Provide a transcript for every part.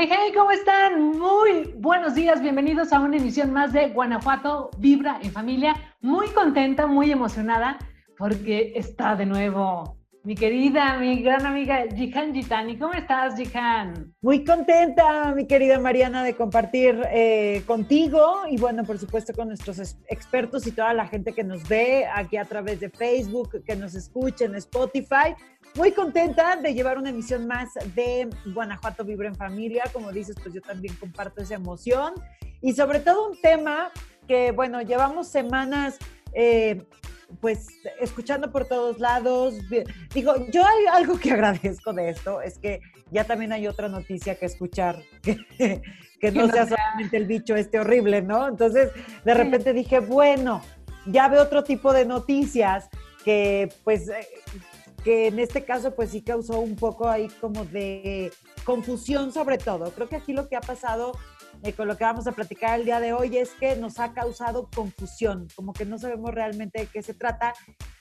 Hey, hey, ¿cómo están? Muy buenos días, bienvenidos a una emisión más de Guanajuato Vibra en Familia. Muy contenta, muy emocionada porque está de nuevo mi querida, mi gran amiga Jihan Gitani. ¿Cómo estás, Jihan? Muy contenta, mi querida Mariana, de compartir eh, contigo y bueno, por supuesto con nuestros expertos y toda la gente que nos ve aquí a través de Facebook, que nos escucha en Spotify. Muy contenta de llevar una emisión más de Guanajuato Vibra en Familia. Como dices, pues yo también comparto esa emoción y sobre todo un tema que, bueno, llevamos semanas eh, pues escuchando por todos lados. Digo, yo hay algo que agradezco de esto, es que ya también hay otra noticia que escuchar, que, que no sea solamente el bicho este horrible, ¿no? Entonces, de repente dije, bueno, ya veo otro tipo de noticias que pues eh, que en este caso pues sí causó un poco ahí como de confusión sobre todo. Creo que aquí lo que ha pasado eh, con lo que vamos a platicar el día de hoy es que nos ha causado confusión, como que no sabemos realmente de qué se trata.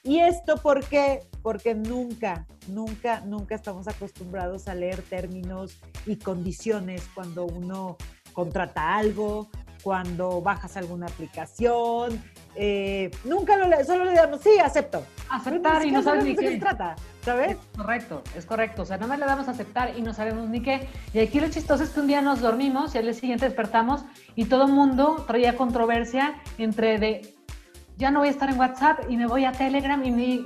¿Y esto por qué? Porque nunca, nunca, nunca estamos acostumbrados a leer términos y condiciones cuando uno contrata algo, cuando bajas alguna aplicación. Eh, nunca lo solo le damos, sí, acepto. Aceptar y no sabes ni qué se trata, ¿sabes? Es correcto, es correcto. O sea, nada más le damos a aceptar y no sabemos ni qué. Y aquí lo chistoso es que un día nos dormimos y al día siguiente despertamos y todo el mundo traía controversia entre de ya no voy a estar en WhatsApp y me voy a Telegram y me,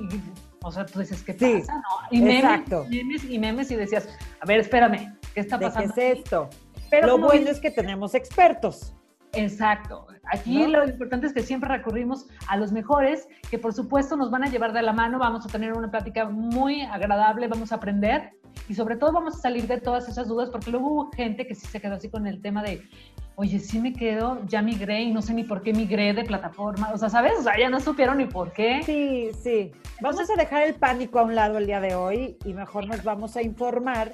o sea, tú dices, ¿qué pasa? ¿no? Y exacto. memes, y memes y decías, a ver, espérame, ¿qué está pasando? ¿Qué es esto? Pero lo bueno es que tenemos expertos. Exacto. Aquí lo importante es que siempre recurrimos a los mejores, que por supuesto nos van a llevar de la mano, vamos a tener una plática muy agradable, vamos a aprender y sobre todo vamos a salir de todas esas dudas, porque luego hubo gente que sí se quedó así con el tema de, oye, sí me quedo, ya migré y no sé ni por qué migré de plataforma, o sea, ¿sabes? O sea, ya no supieron ni por qué. Sí, sí. Vamos a dejar el pánico a un lado el día de hoy y mejor nos vamos a informar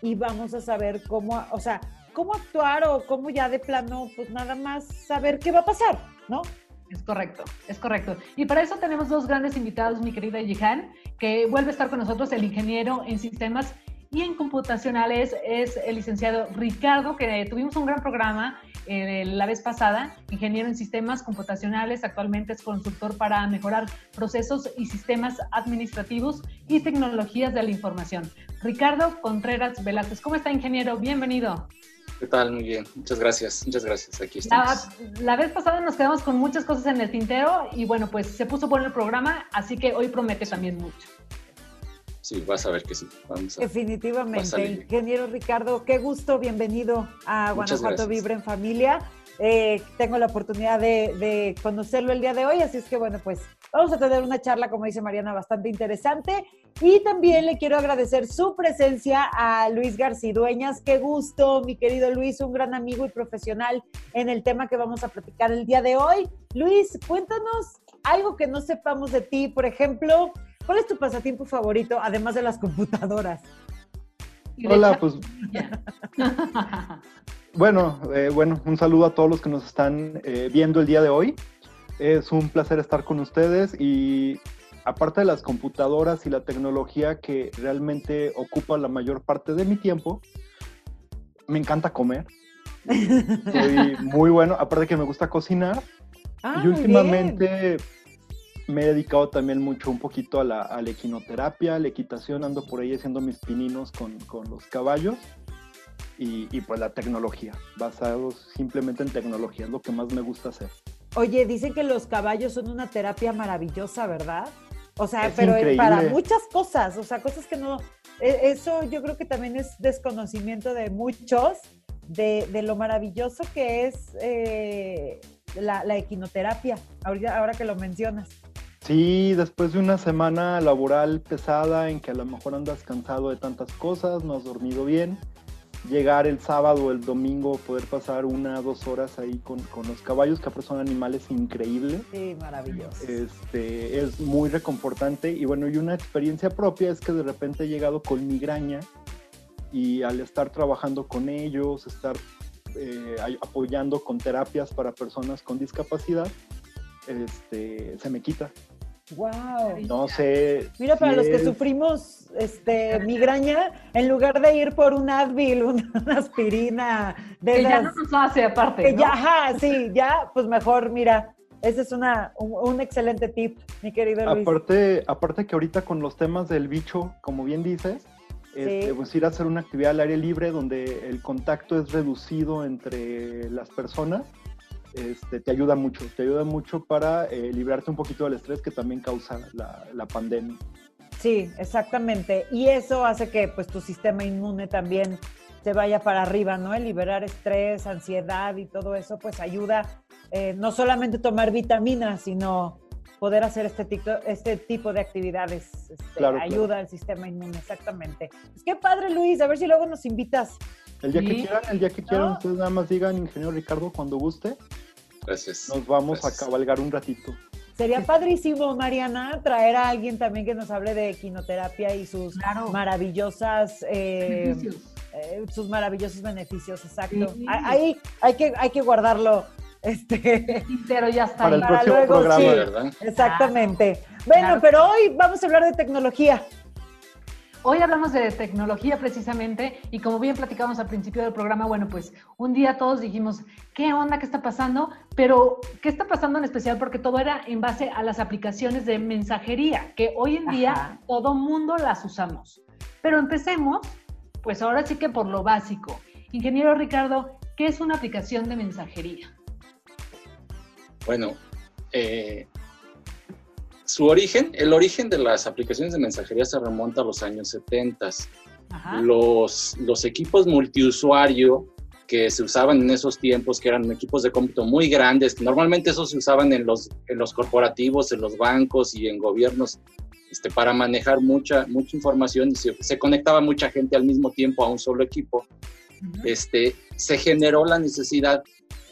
y vamos a saber cómo, o sea, cómo actuar o cómo ya de plano, pues nada más saber qué va a pasar, ¿no? Es correcto, es correcto. Y para eso tenemos dos grandes invitados, mi querida Yihan, que vuelve a estar con nosotros, el ingeniero en sistemas y en computacionales es el licenciado Ricardo, que tuvimos un gran programa eh, la vez pasada, ingeniero en sistemas computacionales, actualmente es consultor para mejorar procesos y sistemas administrativos y tecnologías de la información. Ricardo Contreras Velázquez, ¿cómo está ingeniero? Bienvenido. ¿Qué tal? Muy bien. Muchas gracias. Muchas gracias. Aquí estamos. La, vez pasada nos quedamos con muchas cosas en el tintero y bueno, pues se puso bueno el programa, así que hoy promete también mucho. Sí, vas a ver que sí. Definitivamente. Ingeniero Ricardo, qué gusto. Bienvenido a Guanajuato Vibre en Familia. Eh, tengo la oportunidad de, conocerlo el día de hoy, así es que bueno, pues vamos a tener una charla, como dice Mariana, bastante interesante. Y también le quiero agradecer su presencia a Luis García Dueñas. Qué gusto, mi querido Luis, un gran amigo y profesional en el tema que vamos a platicar el día de hoy. Luis, cuéntanos algo que no sepamos de ti, por ejemplo, ¿cuál es tu pasatiempo favorito, además de las computadoras? Hola, pues Bueno, eh, bueno, un saludo a todos los que nos están eh, viendo el día de hoy. Es un placer estar con ustedes y aparte de las computadoras y la tecnología que realmente ocupa la mayor parte de mi tiempo, me encanta comer. Soy muy bueno, aparte que me gusta cocinar. Ah, y últimamente me he dedicado también mucho un poquito a la, a la, equinoterapia, a la equitación, ando por ahí haciendo mis pininos con, con los caballos y, pues la tecnología, basados simplemente en tecnología, es lo que más me gusta hacer. Oye, dicen que los caballos son una terapia maravillosa, ¿verdad? O sea, pero para muchas cosas, o sea, cosas que no, e, eso yo creo que también es desconocimiento de muchos de, de lo maravilloso que es eh, la, la, equinoterapia, ahora, ahora que lo mencionas. Sí, después de una semana laboral pesada en que a lo mejor andas cansado de tantas cosas, no has dormido bien, llegar el sábado o el domingo, poder pasar una o dos horas ahí con, con, los caballos, que son animales increíbles. Sí, maravilloso. Este, es muy reconfortante y bueno, y una experiencia propia es que de repente he llegado con migraña y al estar trabajando con ellos, estar eh, apoyando con terapias para personas con discapacidad, este, se me quita. Wow. No sé. Mira, para los que sufrimos este, migraña, en lugar de ir por un Advil, una, aspirina, de que ya no nos hace aparte. Ya, ajá, sí, ya, pues mejor, mira, ese es una, un, excelente tip, mi querido Luis. Aparte, aparte que ahorita con los temas del bicho, como bien dices, este, pues ir a hacer una actividad al aire libre donde el contacto es reducido entre las personas este, te ayuda mucho, te ayuda mucho para eh, librarte un poquito del estrés que también causa la, pandemia. Sí, exactamente. Y eso hace que pues tu sistema inmune también se vaya para arriba, ¿no? El liberar estrés, ansiedad y todo eso, pues ayuda eh, no solamente tomar vitaminas, sino poder hacer este, tipo, este tipo de actividades. Este, ayuda al sistema inmune, exactamente. Pues qué padre, Luis, a ver si luego nos invitas. El día que quieran, el día que quieran, ustedes nada más digan, ingeniero Ricardo, cuando guste. Gracias. Nos vamos a cabalgar un ratito. Sería padrísimo, Mariana, traer a alguien también que nos hable de quinoterapia y sus maravillosas eh, eh, sus maravillosos beneficios, exacto. Ahí hay que, hay que guardarlo. Este, pero ya está. Para el próximo programa, ¿verdad? Exactamente. Bueno, pero hoy vamos a hablar de tecnología. Hoy hablamos de tecnología precisamente y como bien platicamos al principio del programa, bueno, pues un día todos dijimos, ¿qué onda? ¿Qué está pasando? Pero, ¿qué está pasando en especial? Porque todo era en base a las aplicaciones de mensajería, que hoy en día todo mundo las usamos. Pero empecemos, pues ahora sí que por lo básico. Ingeniero Ricardo, ¿qué es una aplicación de mensajería? Bueno, eh, su origen, el origen de las aplicaciones de mensajería se remonta a los años 70. Los, los equipos multiusuario que se usaban en esos tiempos, que eran equipos de cómputo muy grandes, normalmente esos se usaban en los, en los corporativos, en los bancos y en gobiernos este, para manejar mucha, mucha información y se, conectaba mucha gente al mismo tiempo a un solo equipo. este, se generó la necesidad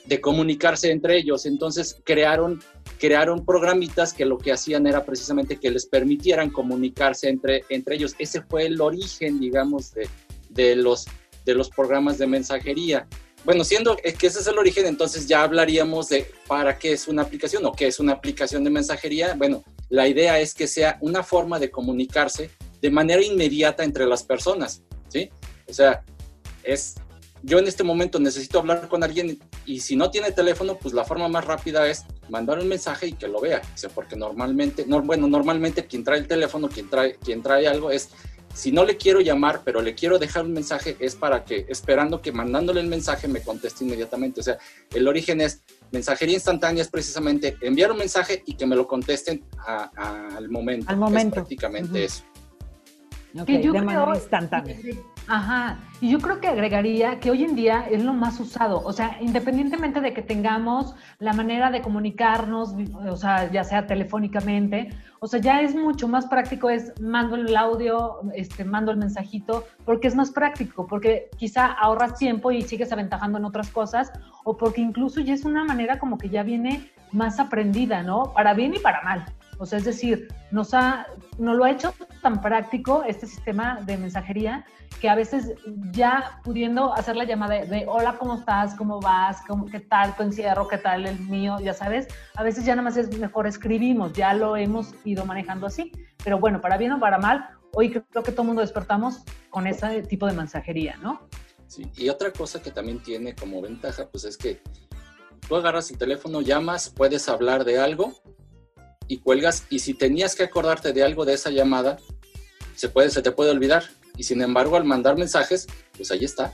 de comunicarse entre ellos. Entonces crearon, crearon programitas que lo que hacían era precisamente que les permitieran comunicarse entre, entre ellos. Ese fue el origen, digamos, de, de, los, de los programas de mensajería. Bueno, siendo que ese es el origen, entonces ya hablaríamos de para qué es una aplicación o qué es una aplicación de mensajería. Bueno, la idea es que sea una forma de comunicarse de manera inmediata entre las personas, ¿sí? O sea, es yo en este momento necesito hablar con alguien y si no tiene teléfono, pues la forma más rápida es mandar un mensaje y que lo vea. O sea, porque normalmente, no, bueno, normalmente quien trae el teléfono, quien trae, quien trae algo es, si no le quiero llamar, pero le quiero dejar un mensaje, es para que, esperando que mandándole el mensaje me conteste inmediatamente. O sea, el origen es mensajería instantánea, es precisamente enviar un mensaje y que me lo contesten al momento. Al momento. Es prácticamente eso. que yo de manera instantánea. Ajá, y yo creo que agregaría que hoy en día es lo más usado, o sea, independientemente de que tengamos la manera de comunicarnos, o sea, ya sea telefónicamente, o sea, ya es mucho más práctico, es mando el audio, este, mando el mensajito, porque es más práctico, porque quizá ahorras tiempo y sigues aventajando en otras cosas, o porque incluso ya es una manera como que ya viene más aprendida, ¿no? Para bien y para mal. O sea, es decir, nos, ha, nos lo ha hecho tan práctico este sistema de mensajería que a veces ya pudiendo hacer la llamada de, hola, ¿cómo estás? ¿Cómo vas? ¿Cómo, ¿Qué tal tu encierro? ¿Qué tal el mío? Ya sabes, a veces ya nada más es mejor escribimos, ya lo hemos ido manejando así. Pero bueno, para bien o para mal, hoy creo que todo el mundo despertamos con ese tipo de mensajería, ¿no? Sí, y otra cosa que también tiene como ventaja, pues es que tú agarras el teléfono, llamas, puedes hablar de algo y cuelgas y si tenías que acordarte de algo de esa llamada, se, puede, se te puede olvidar. Y sin embargo, al mandar mensajes, pues ahí está.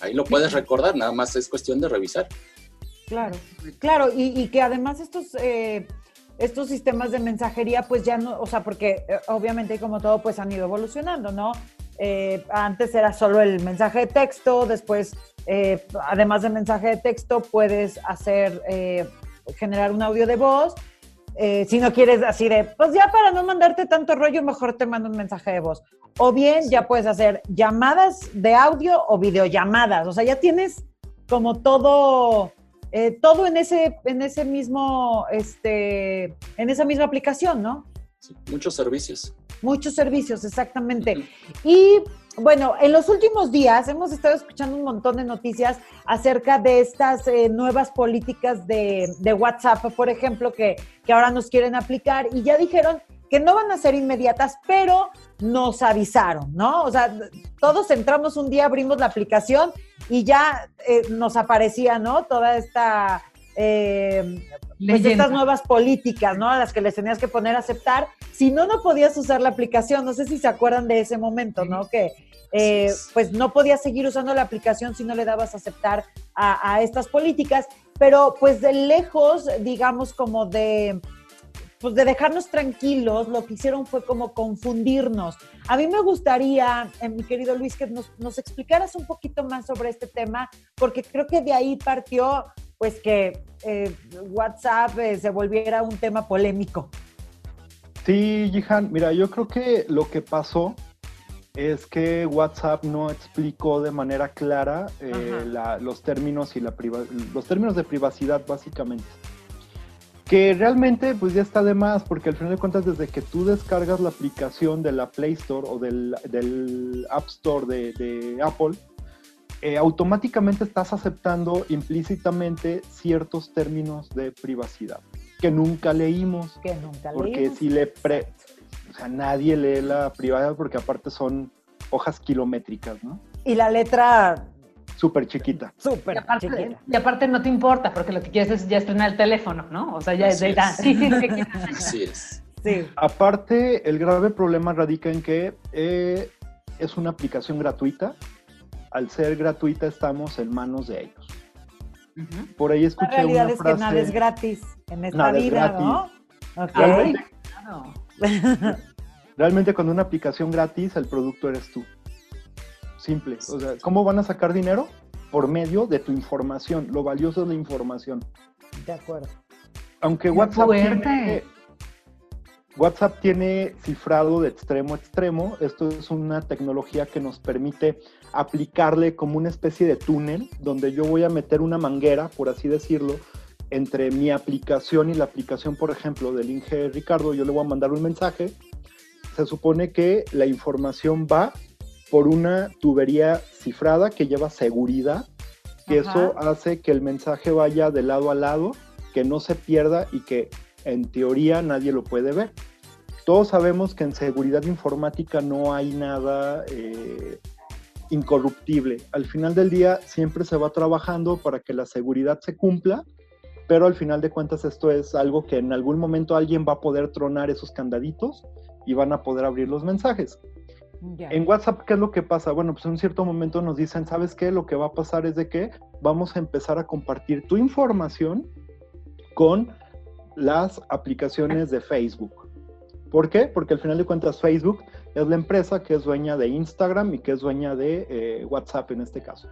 Ahí lo puedes recordar, nada más es cuestión de revisar. Claro, claro, y, que además estos, eh, estos sistemas de mensajería, pues ya no, o sea, porque eh, obviamente como todo, pues han ido evolucionando, ¿no? Eh, antes era solo el mensaje de texto, después, además de mensaje de texto, puedes hacer, generar un audio de voz eh, si no quieres así de, pues ya para no mandarte tanto rollo, mejor te mando un mensaje de voz. O bien ya puedes hacer llamadas de audio o videollamadas. O sea, ya tienes como todo, eh, todo en ese, en ese mismo, este, en esa misma aplicación, ¿no? Sí, muchos servicios. Muchos servicios, exactamente. Y bueno, en los últimos días hemos estado escuchando un montón de noticias acerca de estas eh, nuevas políticas de, WhatsApp, por ejemplo, que, que ahora nos quieren aplicar y ya dijeron que no van a ser inmediatas, pero nos avisaron, ¿no? O sea, todos entramos un día, abrimos la aplicación y ya eh, nos aparecía, ¿no? Toda esta, eh, pues estas nuevas políticas, ¿no? A las que les tenías que poner a aceptar. Si no, no podías usar la aplicación. No sé si se acuerdan de ese momento, ¿no? Que eh, pues no podías seguir usando la aplicación si no le dabas a aceptar a, a estas políticas. Pero pues de lejos, digamos, como de pues de dejarnos tranquilos, lo que hicieron fue como confundirnos. A mí me gustaría, eh, mi querido Luis, que nos, explicaras un poquito más sobre este tema, porque creo que de ahí partió, pues que eh, WhatsApp eh, se volviera un tema polémico. Sí, Jihan, mira, yo creo que lo que pasó es que WhatsApp no explicó de manera clara los términos y la los términos de privacidad básicamente que realmente pues ya está de más, porque al final de cuentas desde que tú descargas la aplicación de la Play Store o del, App Store de, Apple, eh, automáticamente estás aceptando implícitamente ciertos términos de privacidad que nunca leímos. Que nunca porque si le pre... O sea, nadie lee la privacidad porque aparte son hojas kilométricas, ¿no? Y la letra súper chiquita. Súper chiquita. Y aparte no te importa, porque lo que quieres es ya estrenar el teléfono, ¿no? O sea, ya es de Así es. Sí. Aparte, el grave problema radica en que eh, es una aplicación gratuita. Al ser gratuita, estamos en manos de ellos. Por ahí escuché La realidad es que nada es gratis en esta vida, ¿no? Realmente, realmente, cuando una aplicación gratis, el producto eres tú. Simple. O sea, ¿cómo van a sacar dinero? Por medio de tu información. Lo valioso es la información. De acuerdo. Aunque WhatsApp tiene, WhatsApp tiene cifrado de extremo a extremo. Esto es una tecnología que nos permite aplicarle como una especie de túnel donde yo voy a meter una manguera, por así decirlo, entre mi aplicación y la aplicación, por ejemplo, del Inge Ricardo. Yo le voy a mandar un mensaje. Se supone que la información va por una tubería cifrada que lleva seguridad, que eso hace que el mensaje vaya de lado a lado, que no se pierda y que en teoría nadie lo puede ver. Todos sabemos que en seguridad informática no hay nada eh, incorruptible. Al final del día siempre se va trabajando para que la seguridad se cumpla, pero al final de cuentas esto es algo que en algún momento alguien va a poder tronar esos candaditos y van a poder abrir los mensajes. En WhatsApp, ¿qué es lo que pasa? Bueno, pues en un cierto momento nos dicen, ¿sabes qué? Lo que va a pasar es de que vamos a empezar a compartir tu información con las aplicaciones de Facebook. ¿Por qué? Porque al final de cuentas Facebook es la empresa que es dueña de Instagram y que es dueña de eh, WhatsApp en este caso.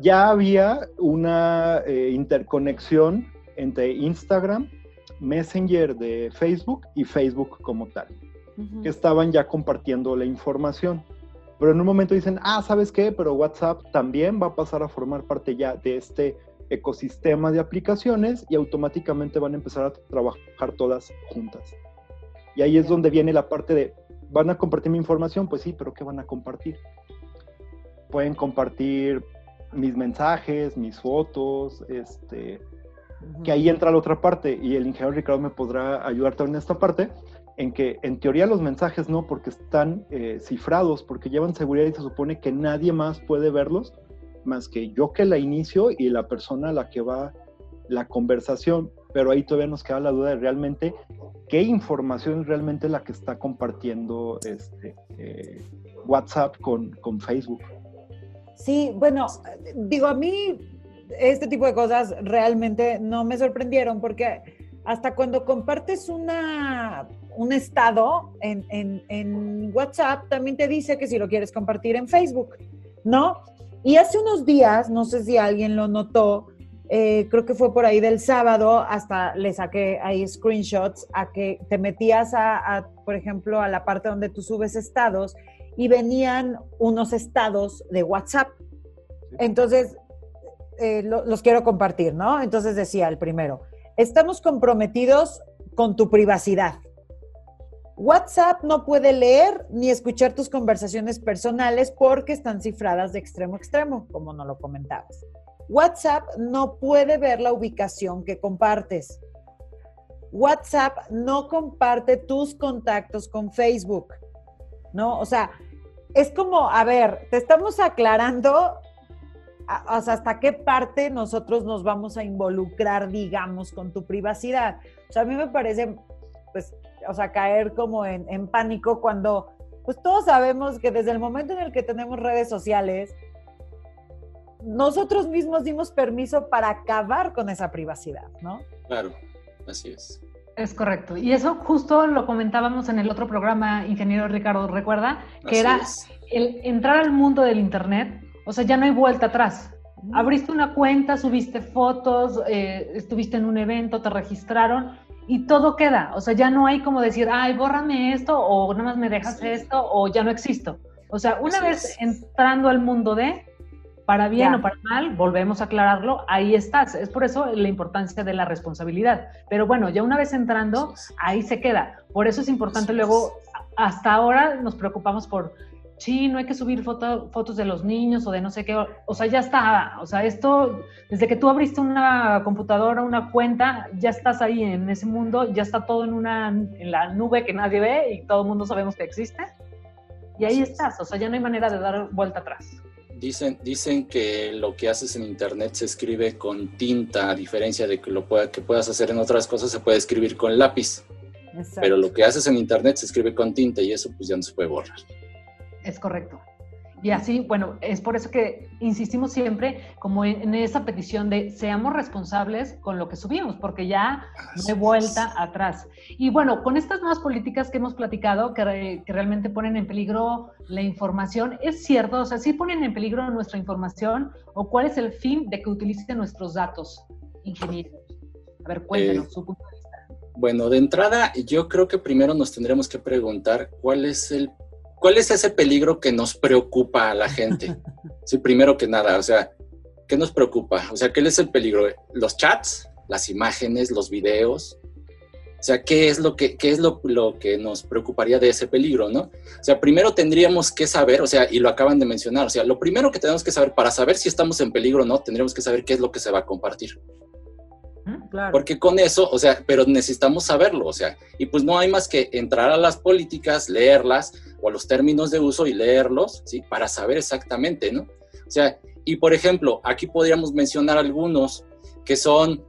Ya había una eh, interconexión entre Instagram, Messenger de Facebook y Facebook como tal que estaban ya compartiendo la información. Pero en un momento dicen, ah, ¿sabes qué? Pero WhatsApp también va a pasar a formar parte ya de este ecosistema de aplicaciones y automáticamente van a empezar a trabajar todas juntas. Y ahí es donde viene la parte de, ¿van a compartir mi información? Pues sí, pero ¿qué van a compartir? Pueden compartir mis mensajes, mis fotos, este, que ahí entra la otra parte y el ingeniero Ricardo me podrá ayudar también en esta parte, en que en teoría los mensajes no, porque están eh, cifrados, porque llevan seguridad y se supone que nadie más puede verlos más que yo que la inicio y la persona a la que va la conversación. Pero ahí todavía nos queda la duda de realmente qué información es realmente la que está compartiendo este, eh, WhatsApp con, con Facebook. Sí, bueno, digo, a mí este tipo de cosas realmente no me sorprendieron porque hasta cuando compartes una un estado en, WhatsApp, también te dice que si lo quieres compartir en Facebook, ¿no? Y hace unos días, no sé si alguien lo notó, eh, creo que fue por ahí del sábado, hasta le saqué ahí screenshots a que te metías a, por ejemplo, a la parte donde tú subes estados y venían unos estados de WhatsApp. Entonces, eh, los quiero compartir, ¿no? Entonces decía el primero, estamos comprometidos con tu privacidad. WhatsApp no puede leer ni escuchar tus conversaciones personales porque están cifradas de extremo a extremo, como no lo comentabas. WhatsApp no puede ver la ubicación que compartes. WhatsApp no comparte tus contactos con Facebook, ¿no? O sea, es como, a ver, te estamos aclarando hasta qué parte nosotros nos vamos a involucrar, digamos, con tu privacidad. O sea, a mí me parece, pues, o sea, caer como en, en pánico cuando, pues todos sabemos que desde el momento en el que tenemos redes sociales, nosotros mismos dimos permiso para acabar con esa privacidad, ¿no? Claro, así es. Es correcto. Y eso justo lo comentábamos en el otro programa, ingeniero Ricardo, recuerda, que era el entrar al mundo del Internet, o sea, ya no hay vuelta atrás. Abriste una cuenta, subiste fotos, eh, estuviste en un evento, te registraron y todo queda. O sea, ya no hay como decir, ay, bórrame esto o nada más me dejas esto o ya no existo. O sea, una vez entrando al mundo de, para bien o para mal, volvemos a aclararlo, ahí estás. Es por eso la importancia de la responsabilidad. Pero bueno, ya una vez entrando, ahí se queda. Por eso es importante luego, hasta ahora nos preocupamos por, sí, no hay que subir fotos de los niños o de no sé qué. O sea, ya está. O sea, esto, desde que tú abriste una computadora, una cuenta, ya estás ahí en ese mundo, ya está todo en, una, en la nube que nadie ve y todo el mundo sabemos que existe. Y ahí estás. O sea, ya no hay manera de dar vuelta atrás. Dicen, dicen que lo que haces en internet se escribe con tinta, a diferencia de que lo pueda, que puedas hacer en otras cosas, se puede escribir con lápiz. Pero lo que haces en internet se escribe con tinta y eso pues ya no se puede borrar. Es correcto. Y así, bueno, es por eso que insistimos siempre como en esa petición de seamos responsables con lo que subimos, porque ya hay vuelta atrás. Y bueno, con estas nuevas políticas que hemos platicado, que, realmente ponen en peligro la información, ¿es cierto? O sea, ¿sí ponen en peligro nuestra información o cuál es el fin de que utilicen nuestros datos, ingenieros? A ver, cuéntenos eh, su punto de vista. Bueno, de entrada, yo creo que primero nos tendremos que preguntar cuál es el ¿Cuál es ese peligro que nos preocupa a la gente? Sí, primero que nada, o sea, ¿qué nos preocupa? O sea, ¿qué es el peligro? ¿Los chats? ¿Las imágenes? ¿Los videos? O sea, ¿qué es lo que, qué es lo, lo, que nos preocuparía de ese peligro, no? O sea, primero tendríamos que saber, o sea, y lo acaban de mencionar, o sea, lo primero que tenemos que saber para saber si estamos en peligro o no, tendríamos que saber qué es lo que se va a compartir. Porque con eso, o sea, pero necesitamos saberlo, o sea, y pues no hay más que entrar a las políticas, leerlas o a los términos de uso y leerlos, ¿sí? Para saber exactamente, ¿no? O sea, y por ejemplo, aquí podríamos mencionar algunos que son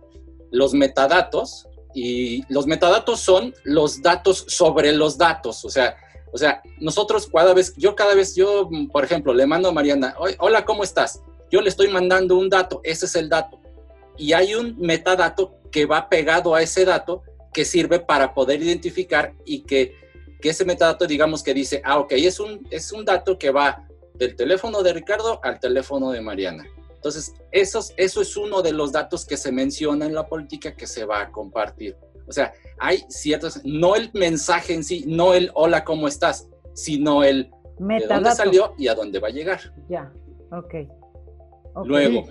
los metadatos, y los metadatos son los datos sobre los datos, o sea, o sea, nosotros cada vez, yo cada vez, yo, por ejemplo, le mando a Mariana, hola, ¿cómo estás? Yo le estoy mandando un dato, ese es el dato y hay un metadato que va pegado a ese dato que sirve para poder identificar y que, que ese metadato digamos que dice, ah, ok, es un, es un dato que va del teléfono de Ricardo al teléfono de Mariana. Entonces, esos, eso es uno de los datos que se menciona en la política que se va a compartir. O sea, hay ciertos, no el mensaje en sí, no el hola, ¿cómo estás? Sino el de dónde salió y a dónde va a llegar. Ya, ok. okay. Luego,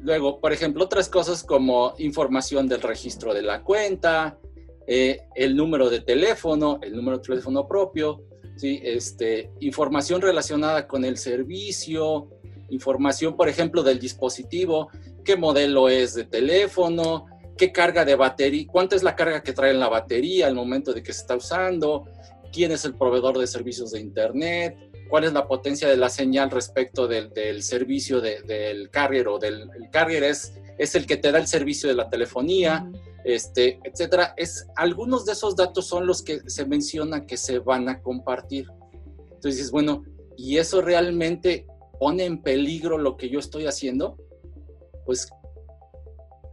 Luego, por ejemplo, otras cosas como información del registro de la cuenta, eh, el número de teléfono, el número de teléfono propio, ¿sí? este, información relacionada con el servicio, información, por ejemplo, del dispositivo, qué modelo es de teléfono, qué carga de batería, cuánta es la carga que trae en la batería al momento de que se está usando, quién es el proveedor de servicios de Internet, cuál es la potencia de la señal respecto del, servicio del carrier o del el carrier es, es el que te da el servicio de la telefonía, este, etcétera. Es, algunos de esos datos son los que se menciona que se van a compartir. Entonces dices, bueno, ¿y eso realmente pone en peligro lo que yo estoy haciendo? Pues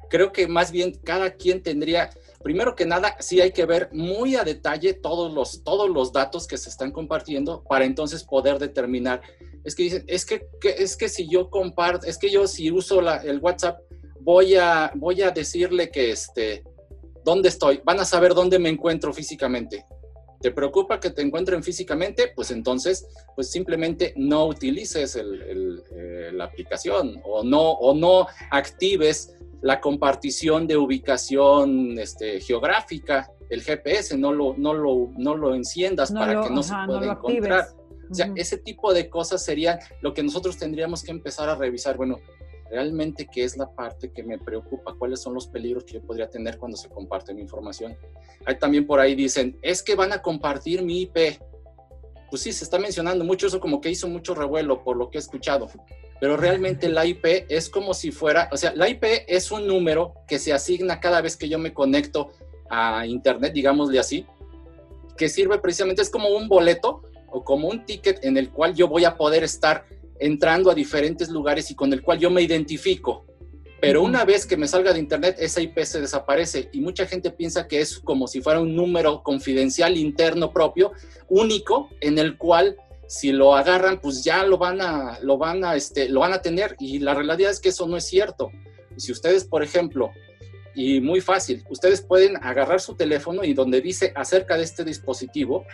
creo que más bien cada quien tendría, primero que nada, sí hay que ver muy a detalle todos los, todos los datos que se están compartiendo para entonces poder determinar. Es que dicen, es que, es que si yo comparto, es que yo si uso el WhatsApp, voy a, voy a decirle que este, dónde estoy, van a saber dónde me encuentro físicamente. ¿Te preocupa que te encuentren físicamente? Pues entonces, pues simplemente no utilices eh, la aplicación o no, o no actives la compartición de ubicación este, geográfica, el GPS, no lo, no lo, no lo enciendas para que no se pueda encontrar. O sea, ese tipo de cosas serían lo que nosotros tendríamos que empezar a revisar. Bueno, realmente qué es la parte que me preocupa, cuáles son los peligros que yo podría tener cuando se comparte mi información. Hay también por ahí dicen, es que van a compartir mi IP. Pues sí, se está mencionando mucho eso como que hizo mucho revuelo por lo que he escuchado, pero realmente la IP es como si fuera, o sea, la IP es un número que se asigna cada vez que yo me conecto a Internet, digámosle así, que sirve precisamente, es como un boleto o como un ticket en el cual yo voy a poder estar entrando a diferentes lugares y con el cual yo me identifico. Pero una vez que me salga de internet, esa IP se desaparece y mucha gente piensa que es como si fuera un número confidencial interno propio, único, en el cual si lo agarran, pues ya lo van a, lo van a, este, lo van a tener. Y la realidad es que eso no es cierto. Si ustedes, por ejemplo, y muy fácil, ustedes pueden agarrar su teléfono y donde dice acerca de este dispositivo,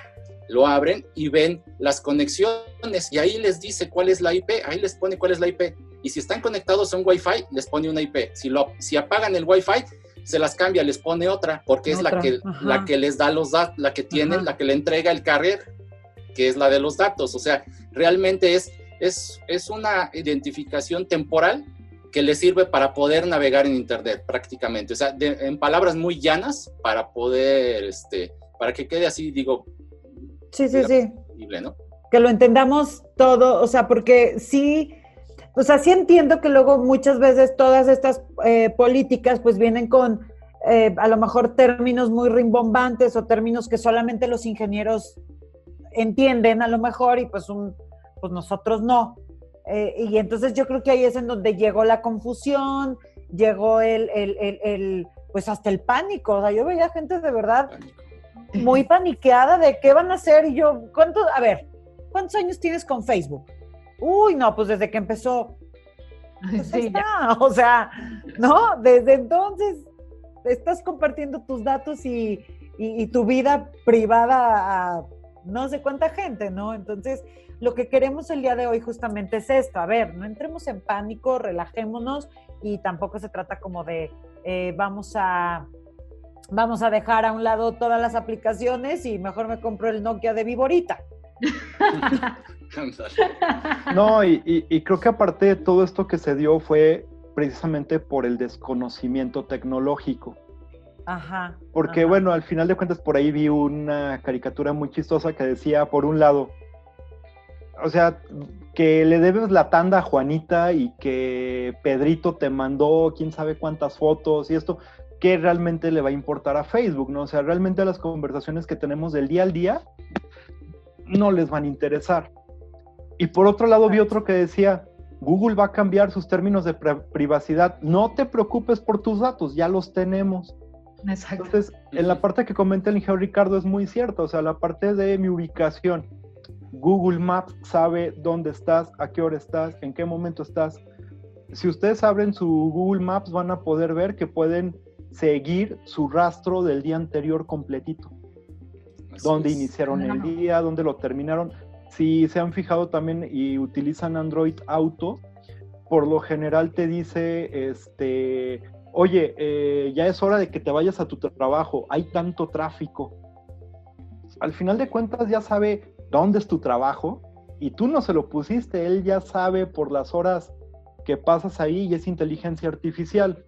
lo abren y ven las conexiones y ahí les dice cuál es la IP, ahí les pone cuál es la IP. Y si están conectados a un Wi-Fi, les pone una IP. Si, lo, si apagan el Wi-Fi, se las cambia, les pone otra, porque es la que, la que les da los datos, la que tienen, la que le entrega el carrier, que es la de los datos. O sea, realmente es, es, es una identificación temporal que les sirve para poder navegar en Internet prácticamente. O sea, en palabras muy llanas, para poder, este, para que quede así, digo, Sí, sí, sí. Que lo entendamos todo, o sea, porque sí, o sea, sí entiendo que luego muchas veces todas estas eh, políticas pues vienen con eh, a lo mejor términos muy rimbombantes o términos que solamente los ingenieros entienden a lo mejor y pues, un, pues nosotros no. Eh, y entonces yo creo que ahí es en donde llegó la confusión, llegó el, el, el, pues hasta el pánico. O sea, yo veía gente de verdad muy paniqueada de qué van a hacer. Y yo, ¿cuánto? A ver, ¿cuántos años tienes con Facebook? Uy, no, pues desde que empezó. Pues está. O sea, ¿no? Desde entonces estás compartiendo tus datos y, tu vida privada a no sé cuánta gente, ¿no? Entonces, lo que queremos el día de hoy justamente es esto. A ver, no entremos en pánico, relajémonos y tampoco se trata como de eh, vamos a vamos a dejar a un lado todas las aplicaciones y mejor me compro el Nokia de Viborita. no, y, creo que aparte de todo esto que se dio fue precisamente por el desconocimiento tecnológico. Ajá. Porque bueno, al final de cuentas por ahí vi una caricatura muy chistosa que decía, por un lado, o sea, que le debes la tanda a Juanita y que Pedrito te mandó quién sabe cuántas fotos y esto, qué realmente le va a importar a Facebook, ¿no? O sea, realmente las conversaciones que tenemos del día al día no les van a interesar. Y por otro lado vi otro que decía, Google va a cambiar sus términos de privacidad. No te preocupes por tus datos, ya los tenemos. Exacto. Entonces, en la parte que comenta el ingeniero Ricardo es muy cierto, o sea, la parte de mi ubicación. Google Maps sabe dónde estás, a qué hora estás, en qué momento estás. Si ustedes abren su Google Maps van a poder ver que pueden seguir su rastro del día anterior completito. dónde iniciaron el día, dónde lo terminaron. Si se han fijado también y utilizan Android Auto, por lo general te dice, este, oye, eh, ya es hora de que te vayas a tu trabajo, hay tanto tráfico. Al final de cuentas ya sabe dónde es tu trabajo y tú no se lo pusiste, él ya sabe por las horas que pasas ahí y es inteligencia artificial.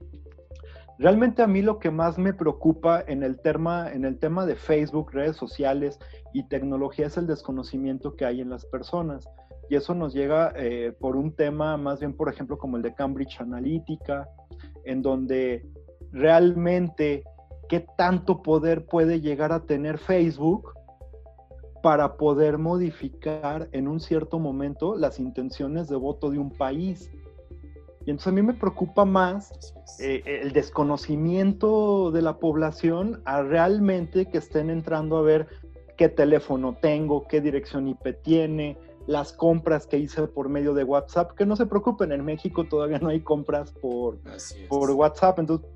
Realmente a mí lo que más me preocupa en el tema, en el tema de Facebook, redes sociales y tecnología es el desconocimiento que hay en las personas. Y eso nos llega eh, por un tema más bien, por ejemplo, como el de Cambridge Analytica, en donde realmente qué tanto poder puede llegar a tener Facebook para poder modificar en un cierto momento las intenciones de voto de un país. Y entonces a mí me preocupa más eh, el desconocimiento de la población a realmente que estén entrando a ver qué teléfono tengo, qué dirección IP tiene, las compras que hice por medio de WhatsApp, que no se preocupen, en México todavía no hay compras por, por WhatsApp, entonces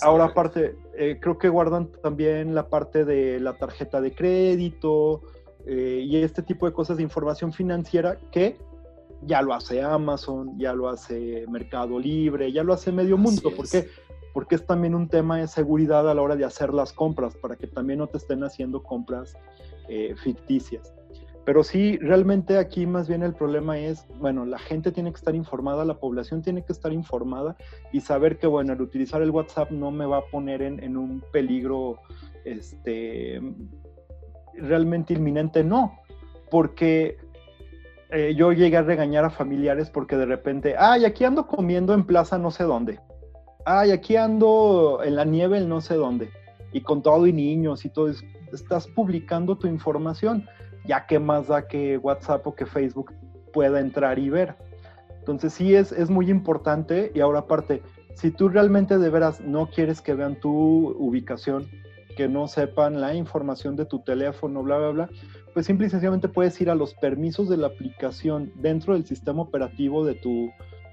ahora aparte, eh, creo que guardan también la parte de la tarjeta de crédito eh, y este tipo de cosas de información financiera que ya lo hace Amazon, ya lo hace Mercado Libre, ya lo hace medio mundo, porque porque es también un tema de seguridad a la hora de hacer las compras, para que también no te estén haciendo compras eh, ficticias. Pero sí, realmente aquí más bien el problema es, bueno, la gente tiene que estar informada, la población tiene que estar informada y saber que, bueno, el utilizar el WhatsApp no me va a poner en, un peligro este, realmente inminente, no, porque eh, yo llegué a regañar a familiares porque de repente, ay, aquí ando comiendo en plaza no sé dónde, ay, aquí ando en la nieve en no sé dónde, y con todo y niños y todo, estás publicando tu información. Ya que más da que WhatsApp o que Facebook pueda entrar y ver. Entonces sí es, es muy importante. Y ahora aparte, si tú realmente de veras no quieres que vean tu ubicación, que no sepan la información de tu teléfono, bla, bla, bla, pues simple y sencillamente puedes ir a los permisos de la aplicación dentro del sistema operativo de tu,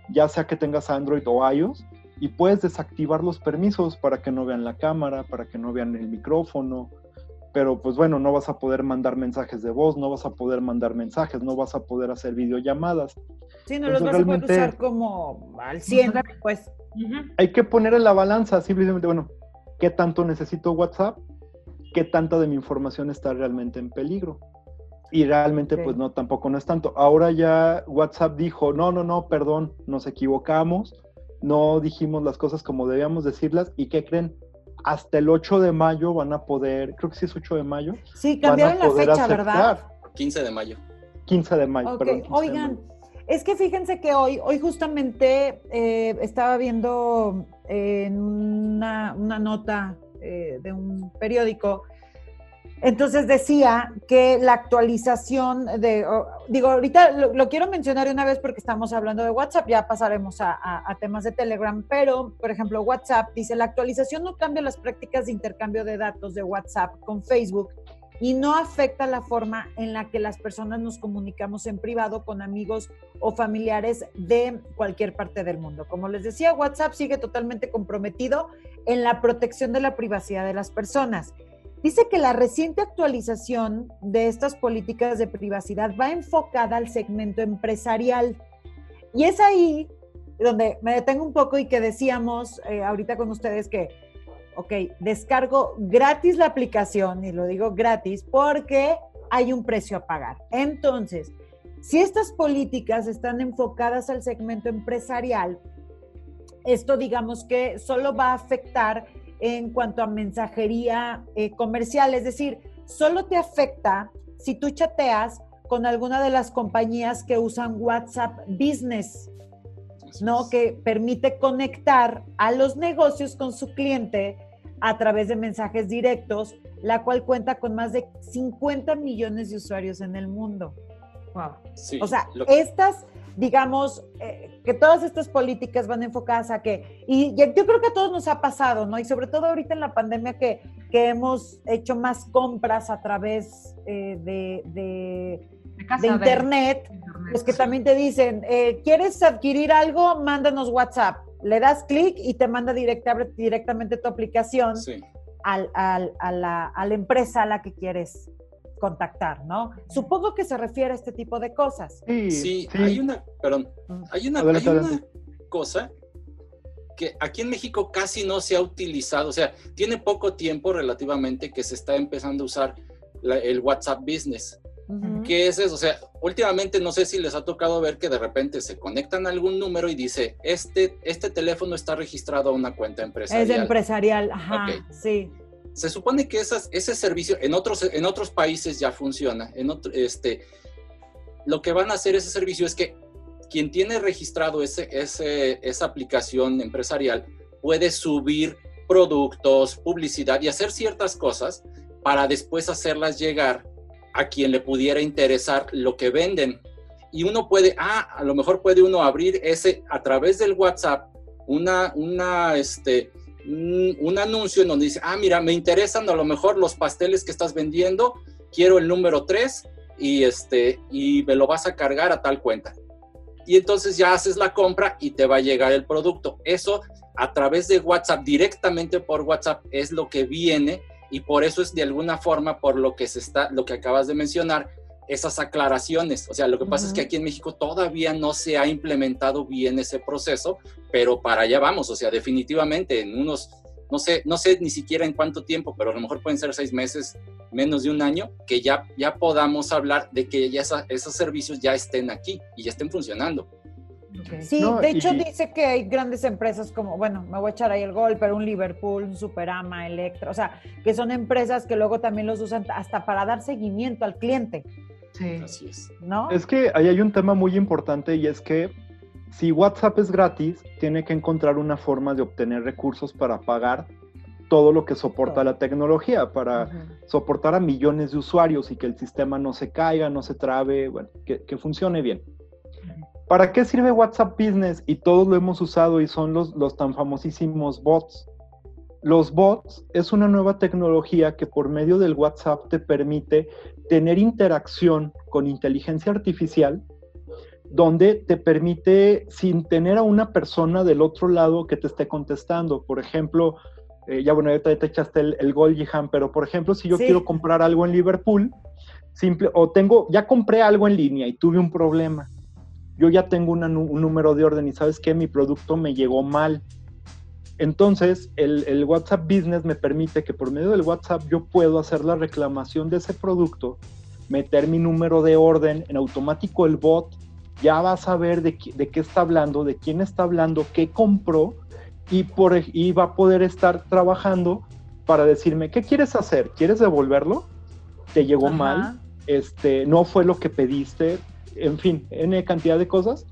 ya sea que tengas Android o iOS, y puedes desactivar los permisos para que no vean la cámara, para que no vean el micrófono, pero pues bueno, no vas a poder mandar mensajes de voz, no vas a poder mandar mensajes, no vas a poder hacer videollamadas. Sí, no los vas a poder usar como al 100, pues. Hay que poner en la balanza simplemente, bueno, ¿qué tanto necesito WhatsApp? ¿Qué tanta de mi información está realmente en peligro? Y realmente, pues no, tampoco no es tanto. Ahora ya WhatsApp dijo, no, no, no, perdón, nos equivocamos, no dijimos las cosas como debíamos decirlas, ¿y qué creen? hasta el 8 de mayo van a poder, creo que sí es 8 de mayo. Sí, cambiaron la fecha, ¿verdad? 15 de mayo. 15 de mayo, perdón. Oigan, es que fíjense que hoy, hoy justamente eh, estaba viendo en una, nota eh, de un periódico entonces decía que la actualización de, digo, ahorita lo, quiero mencionar una vez porque estamos hablando de WhatsApp, ya pasaremos a, temas de Telegram, pero, por ejemplo, WhatsApp dice, la actualización no cambia las prácticas de intercambio de datos de WhatsApp con Facebook y no afecta la forma en la que las personas nos comunicamos en privado con amigos o familiares de cualquier parte del mundo. Como les decía, WhatsApp sigue totalmente comprometido en la protección de la privacidad de las personas. Dice que la reciente actualización de estas políticas de privacidad va enfocada al segmento empresarial. Y es ahí donde me detengo un poco y que decíamos eh, ahorita con ustedes que, ok, descargo gratis la aplicación, y lo digo gratis, porque hay un precio a pagar. Entonces, si estas políticas están enfocadas al segmento empresarial, esto digamos que solo va a afectar en cuanto a mensajería eh, comercial, es decir, solo te afecta si tú chateas con alguna de las compañías que usan WhatsApp Business, ¿no? Que permite conectar a los negocios con su cliente a través de mensajes directos, la cual cuenta con más de 50 millones de usuarios en el mundo. Wow. o sea, estas digamos, eh, que todas estas políticas van enfocadas a que, y yo creo que a todos nos ha pasado, ¿no? Y sobre todo ahorita en la pandemia que, que hemos hecho más compras a través eh, de, de, internet, pues que también te dicen, eh, ¿quieres adquirir algo? Mándanos WhatsApp. Le das clic y te manda directa, directamente tu aplicación al, al, a, la, a la empresa a la que quieres contactar, ¿no? Supongo que se refiere a este tipo de cosas. Sí, hay una, perdón, mm. hay una, hay una cosa que aquí en México casi no se ha utilizado, o sea, tiene poco tiempo relativamente que se está empezando a usar el WhatsApp Business. ¿Qué es eso? O sea, últimamente no sé si les ha tocado ver que de repente se conectan a algún número y dice, este, este teléfono está registrado a una cuenta empresarial. Es empresarial, ajá, sí. Se supone que ese servicio en otros, en otros países ya funciona. En otro, este, lo que van a hacer ese servicio es que quien tiene registrado ese, ese, esa aplicación empresarial puede subir productos, publicidad y hacer ciertas cosas para después hacerlas llegar a quien le pudiera interesar lo que venden. y uno puede, ah, a lo mejor puede uno abrir ese a través del WhatsApp, una, una, este, un, anuncio en donde dice, ah, mira, me interesan a lo mejor los pasteles que estás vendiendo, quiero el número 3 y, este, y me lo vas a cargar a tal cuenta. Y entonces ya haces la compra y te va a llegar el producto. Eso a través de WhatsApp, directamente por WhatsApp, es lo que viene y por eso es de alguna forma por lo que se está, lo que acabas de mencionar, esas aclaraciones. O sea, lo que pasa es que aquí en México todavía no se ha implementado bien ese proceso, pero para allá vamos. O sea, definitivamente en unos, no sé, no sé ni siquiera en cuánto tiempo, pero a lo mejor pueden ser seis meses, menos de un año, que ya, ya podamos hablar de que ya esos servicios ya estén aquí y ya estén funcionando. Sí, de hecho dice que hay grandes empresas como, bueno, me voy a echar ahí el gol, pero un Liverpool, un Superama, Electra, o sea, que son empresas que luego también los usan hasta para dar seguimiento al cliente. Sí. Así es. ¿No? Es que ahí hay un tema muy importante y es que si WhatsApp es gratis, tiene que encontrar una forma de obtener recursos para pagar todo lo que soporta la tecnología, para soportar a millones de usuarios y que el sistema no se caiga, no se trabe, bueno, que, funcione bien. ¿Para qué sirve WhatsApp Business? Y todos lo hemos usado y son los, los tan famosísimos bots. Los bots es una nueva tecnología que por medio del WhatsApp te permite tener interacción con inteligencia artificial donde te permite, sin tener a una persona del otro lado que te esté contestando, por ejemplo, eh, ya bueno, ahorita te echaste el, gol, Jihan, pero por ejemplo, si yo quiero comprar algo en Liverpool, simple, o tengo, ya compré algo en línea y tuve un problema, yo ya tengo un número de orden y sabes que mi producto me llegó mal. Entonces, el, el, WhatsApp Business me permite que por medio del WhatsApp yo puedo hacer la reclamación de ese producto, meter mi número de orden, en automático el bot ya va a saber de, de qué está hablando, de quién está hablando, qué compró y, por, y va a poder estar trabajando para decirme, ¿qué quieres hacer? ¿Quieres devolverlo? ¿Te llegó mal? Este, no fue lo que pediste, en fin, N cantidad de cosas.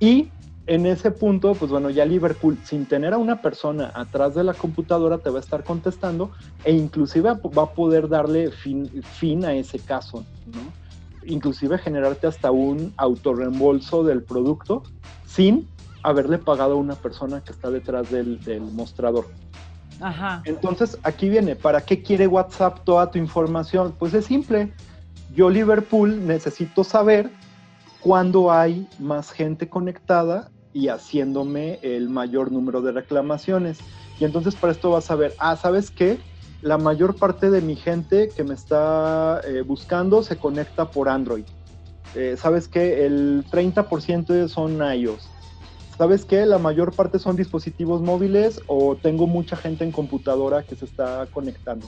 Y en ese punto, pues bueno, ya Liverpool, sin tener a una persona atrás de la computadora, te va a estar contestando e inclusive va a poder darle fin, fin a ese caso, ¿no? inclusive generarte hasta un autorreembolso del producto sin haberle pagado a una persona que está detrás del, mostrador. Ajá. Entonces, aquí viene, ¿para qué quiere WhatsApp toda tu información? Pues es simple. Yo, Liverpool, necesito saber cuándo hay más gente conectada y haciéndome el mayor número de reclamaciones. Y entonces para esto vas a ver, ah, ¿sabes qué? la mayor parte de mi gente que me está eh, buscando se conecta por Android. Eh, ¿Sabes qué? El 30% son iOS. ¿Sabes qué? La mayor parte son dispositivos móviles o tengo mucha gente en computadora que se está conectando.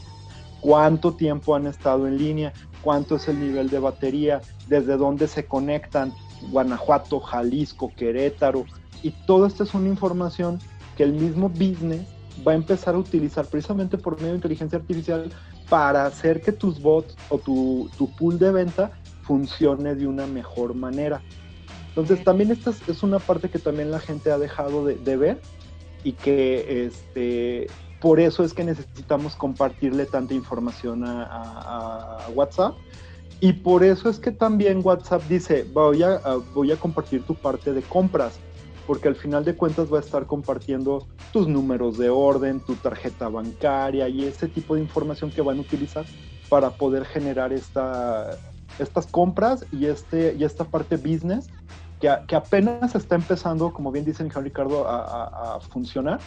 ¿Cuánto tiempo han estado en línea? ¿Cuánto es el nivel de batería? ¿Desde dónde se conectan? Guanajuato, Jalisco, Querétaro. Y toda esta es una información que el mismo business va a empezar a utilizar precisamente por medio de inteligencia artificial para hacer que tus bots o tu, pool de venta funcione de una mejor manera. Entonces también esta es una parte que también la gente ha dejado de, ver y que este, por eso es que necesitamos compartirle tanta información a, WhatsApp. Y por eso es que también WhatsApp dice, voy a, voy a compartir tu parte de compras porque al final de cuentas va a estar compartiendo tus números de orden, tu tarjeta bancaria y ese tipo de información que van a utilizar para poder generar esta, estas compras y, este, y esta parte business que, apenas está empezando, como bien dice Juan Ricardo, a, funcionar,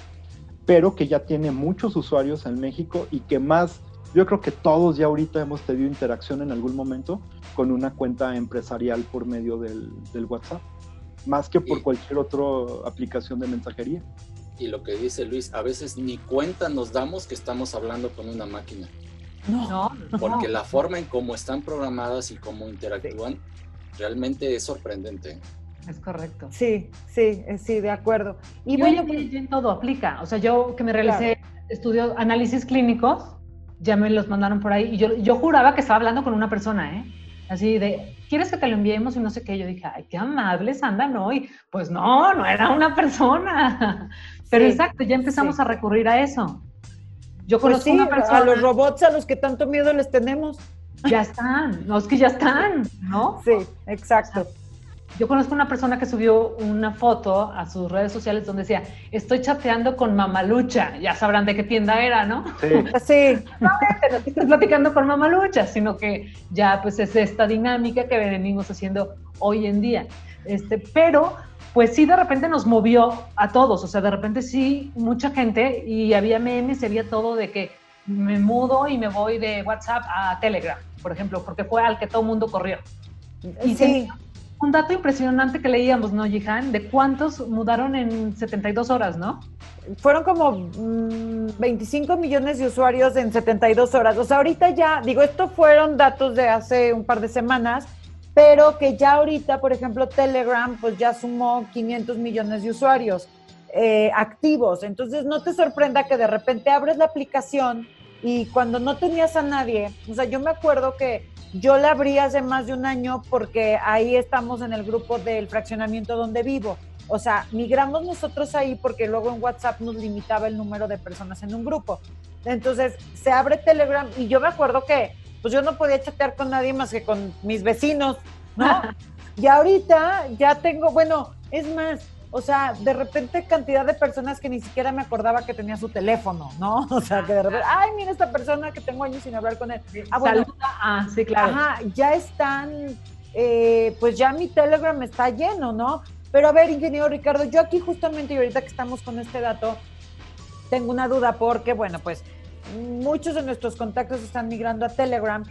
pero que ya tiene muchos usuarios en México y que más, yo creo que todos ya ahorita hemos tenido interacción en algún momento con una cuenta empresarial por medio del, del WhatsApp más que por cualquier otra aplicación de mensajería. Y lo que dice Luis, a veces ni cuenta nos damos que estamos hablando con una máquina. No. Porque la forma en cómo están programadas y cómo interactúan realmente es sorprendente. Es correcto. Sí, sí, eh, sí, de acuerdo. Y bueno, pues, en todo aplica. O sea, yo que me realicé estudios, análisis clínicos, ya me los mandaron por ahí y yo, yo juraba que estaba hablando con una persona, ¿eh? Así de, ¿quieres que te lo enviemos? Y no sé qué. Yo dije, ay, qué amables andan hoy. Pues no, no era una persona. Pero exacto, ya empezamos a recurrir a eso. Yo pues conocí una persona. A los robots a los que tanto miedo les tenemos. Ya están, los que ya están, ¿no? Sí, exacto. Yo conozco una persona que subió una foto a sus redes sociales donde decía, estoy chateando con Mamalucha. Ya sabrán de qué tienda era, ¿no? Sí. sí. No, no estoy platicando con Mamalucha, sino que ya pues es esta dinámica que venimos haciendo hoy en día. Este, pero pues sí de repente nos movió a todos, o sea, de repente sí, mucha gente y había memes y había todo de que me mudo y me voy de WhatsApp a Telegram, por ejemplo, porque fue al que todo el mundo corrió. Y sí un dato impresionante que leíamos, ¿no, Jihan? De cuántos mudaron en 72 horas, ¿no? Fueron como 25 mm, millones de usuarios en 72 horas. O sea, ahorita ya, digo, estos fueron datos de hace un par de semanas, pero que ya ahorita, por ejemplo, Telegram, pues ya sumó 500 millones de usuarios eh, activos. Entonces, no te sorprenda que de repente abres la aplicación y cuando no tenías a nadie, o sea, yo me acuerdo que yo la abrí hace más de un año porque ahí estamos en el grupo del fraccionamiento donde vivo. O sea, migramos nosotros ahí porque luego en WhatsApp nos limitaba el número de personas en un grupo. Entonces se abre Telegram y yo me acuerdo que pues yo no podía chatear con nadie más que con mis vecinos, ¿no? y ahorita ya tengo, bueno, es más, o sea, de repente cantidad de personas que ni siquiera me acordaba que tenía su teléfono, ¿no? O sea, que de repente, ay, mira esta persona que tengo años sin hablar con él. Ah, bueno, ah, sí, claro. Ajá, ya están, eh, pues ya mi Telegram está lleno, ¿no? Pero a ver, ingeniero Ricardo, yo aquí justamente y ahorita que estamos con este dato, tengo una duda porque, bueno, pues muchos de nuestros contactos están migrando a Telegram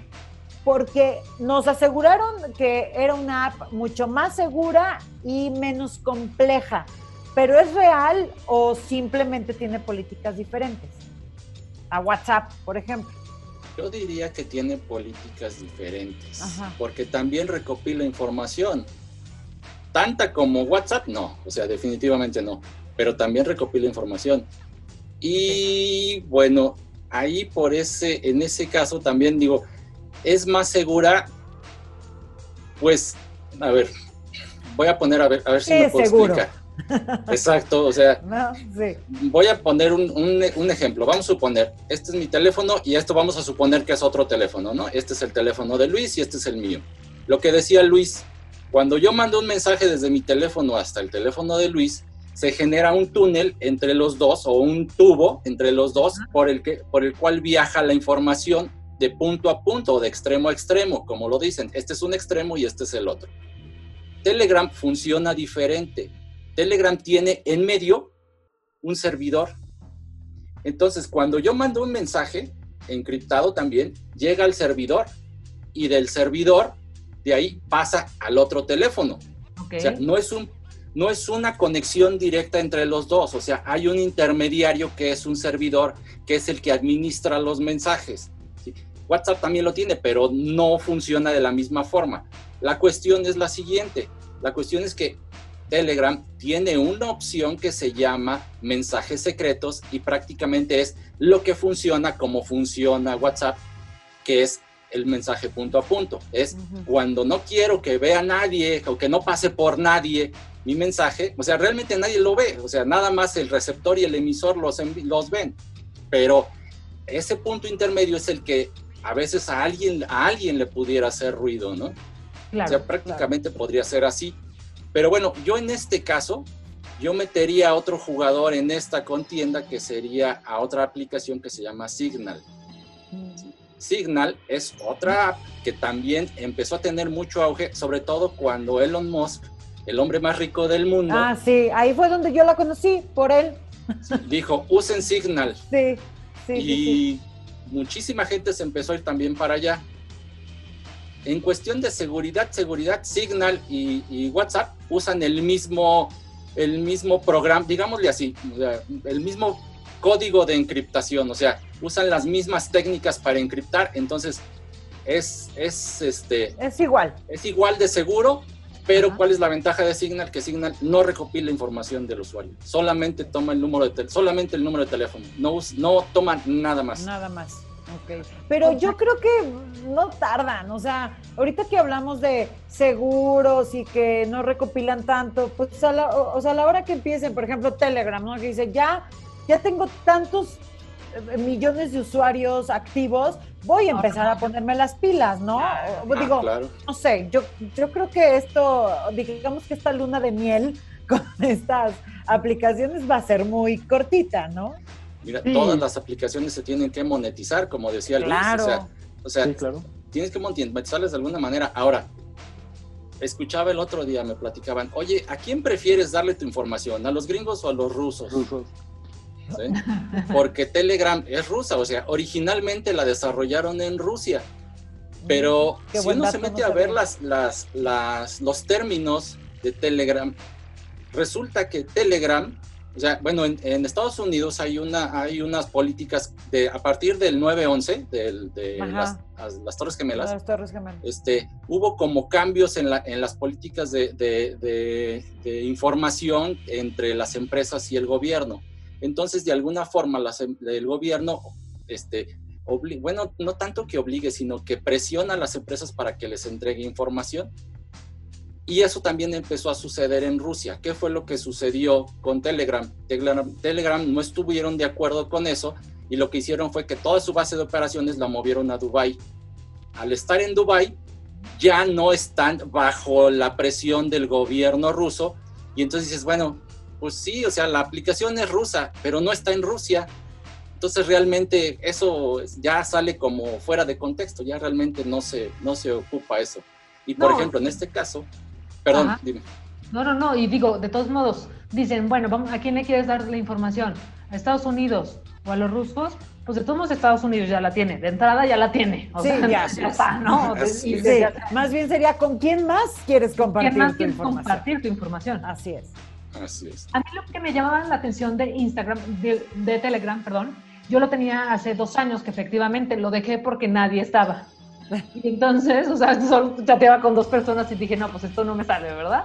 porque nos aseguraron que era una app mucho más segura y menos compleja. ¿Pero es real o simplemente tiene políticas diferentes? A WhatsApp, por ejemplo. Yo diría que tiene políticas diferentes, porque también recopila información. Tanta como WhatsApp, no, o sea, definitivamente no, pero también recopila información. Y bueno, ahí por ese, en ese caso también digo, es más segura, pues, a ver, voy a poner a ver, a ver si me puedo explicar. Exacto, o sea, voy a poner un, ejemplo. Vamos a suponer, este es mi teléfono y esto vamos a suponer que es otro teléfono, ¿no? Este es el teléfono de Luis y este es el mío. Lo que decía Luis, cuando yo mando un mensaje desde mi teléfono hasta el teléfono de Luis, se genera un túnel entre los dos o un tubo entre los dos por el, que, por el cual viaja la información de punto a punto o de extremo a extremo, como lo dicen. Este es un extremo y este es el otro. Telegram funciona diferente. Telegram tiene en medio un servidor. Entonces, cuando yo mando un mensaje encriptado también, llega al servidor y del servidor, de ahí pasa al otro teléfono. O sea, no es, un, no es una conexión directa entre los dos. O sea, hay un intermediario que es un servidor, que es el que administra los mensajes. WhatsApp también lo tiene, pero no funciona de la misma forma. La cuestión es la siguiente. La cuestión es que Telegram tiene una opción que se llama mensajes secretos y prácticamente es lo que funciona como funciona WhatsApp, que es el mensaje punto a punto. Es cuando no quiero que vea nadie o que no pase por nadie mi mensaje, o sea, realmente nadie lo ve, o sea, nada más el receptor y el emisor los, los ven, pero ese punto intermedio es el que a veces a alguien, a alguien le pudiera hacer ruido, ¿no? o sea, prácticamente podría ser así. Pero bueno, yo en este caso, yo metería a otro jugador en esta contienda que sería a otra aplicación que se llama Signal. Mm. Signal es otra app que también empezó a tener mucho auge, sobre todo cuando Elon Musk, el hombre más rico del mundo. Ah, sí, ahí fue donde yo la conocí, por él. Dijo, usen Signal. Sí, sí. Y muchísima gente se empezó a ir también para allá. En cuestión de seguridad, seguridad, Signal y, WhatsApp usan el mismo, el mismo programa, digámosle así, el mismo código de encriptación, o sea, usan las mismas técnicas para encriptar, entonces es, es, este, es igual. Es igual de seguro, pero ¿cuál es la ventaja de Signal? Que Signal no recopila información del usuario, solamente toma el número de solamente el número de teléfono, no, no toma nada más. Nada más. Okay. Pero yo creo que no tardan, o sea, ahorita que hablamos de seguros y que no recopilan tanto, pues a la, o, sea, a la hora que empiecen, por ejemplo, Telegram, ¿no? Que dice, ya, ya tengo tantos millones de usuarios activos, voy a empezar a ponerme las pilas, ¿no? Digo, no sé, yo, yo creo que esto, digamos que esta luna de miel con estas aplicaciones va a ser muy cortita, ¿no? Mira, todas las aplicaciones se tienen que monetizar, como decía Luis. O sea, tienes que monetizarlas de alguna manera. Ahora, escuchaba el otro día, me platicaban, oye, ¿a quién prefieres darle tu información? ¿A los gringos o a los rusos? Rusos. Porque Telegram es rusa, o sea, originalmente la desarrollaron en Rusia. Pero si uno se mete a ver las, las, las, los términos de Telegram, resulta que Telegram, o sea, bueno, en, Estados Unidos hay, una, hay unas políticas de, a partir del 9-11, de las, las, Torres Gemelas, las Torres Gemelas. Este, hubo como cambios en, la, en las políticas de, de, de, información entre las empresas y el gobierno. Entonces, de alguna forma, el gobierno, este, bueno, no tanto que obligue, sino que presiona a las empresas para que les entregue información. Y eso también empezó a suceder en Rusia. ¿Qué fue lo que sucedió con Telegram? Telegram, no estuvieron de acuerdo con eso y lo que hicieron fue que toda su base de operaciones la movieron a Dubai. Al estar en Dubai, ya no están bajo la presión del gobierno ruso y entonces dices, bueno, pues sí, o sea, la aplicación es rusa, pero no está en Rusia. Entonces realmente eso ya sale como fuera de contexto, ya realmente no se, no se ocupa eso. Y por ejemplo, en este caso, Perdón, dime. No, no, no, y digo, de todos modos, dicen, bueno, vamos, ¿a quién le quieres dar la información? ¿A Estados Unidos o a los rusos? Pues de todos modos Estados Unidos ya la tiene, de entrada ya la tiene. sí, ya, está, ¿no? sí, más bien sería con quién más quieres compartir ¿Quién más tu información? compartir tu información. Así es. Así es. A mí lo que me llamaba la atención de Instagram, de, de Telegram, perdón, yo lo tenía hace dos años que efectivamente lo dejé porque nadie estaba. Y entonces, o sea, solo chateaba con dos personas y dije, no, pues esto no me sale, ¿verdad?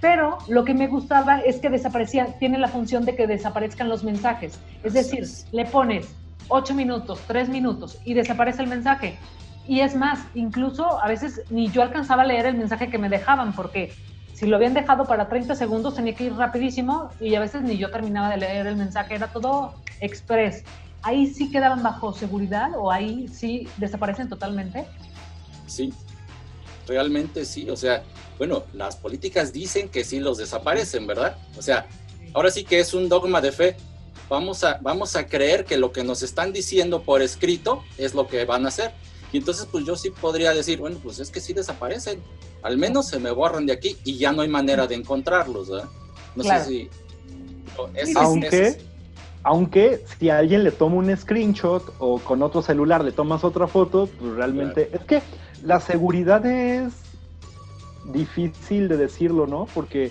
Pero lo que me gustaba es que desaparecía, tiene la función de que desaparezcan los mensajes. Es decir, le pones ocho minutos, tres minutos y desaparece el mensaje. Y es más, incluso a veces ni yo alcanzaba a leer el mensaje que me dejaban porque si lo habían dejado para 30 segundos tenía que ir rapidísimo y a veces ni yo terminaba de leer el mensaje, era todo express ahí sí quedaban bajo seguridad o ahí sí desaparecen totalmente? Sí, realmente sí. O sea, bueno, las políticas dicen que sí los desaparecen, ¿verdad? O sea, ahora sí que es un dogma de fe. Vamos a, vamos a creer que lo que nos están diciendo por escrito es lo que van a hacer. Y entonces, pues yo sí podría decir, bueno, pues es que sí desaparecen. Al menos se me borran de aquí y ya no hay manera de encontrarlos, ¿verdad? No sé si... Aunque aunque si a alguien le toma un screenshot o con otro celular le tomas otra foto, pues realmente es que la seguridad es difícil de decirlo, ¿no? Porque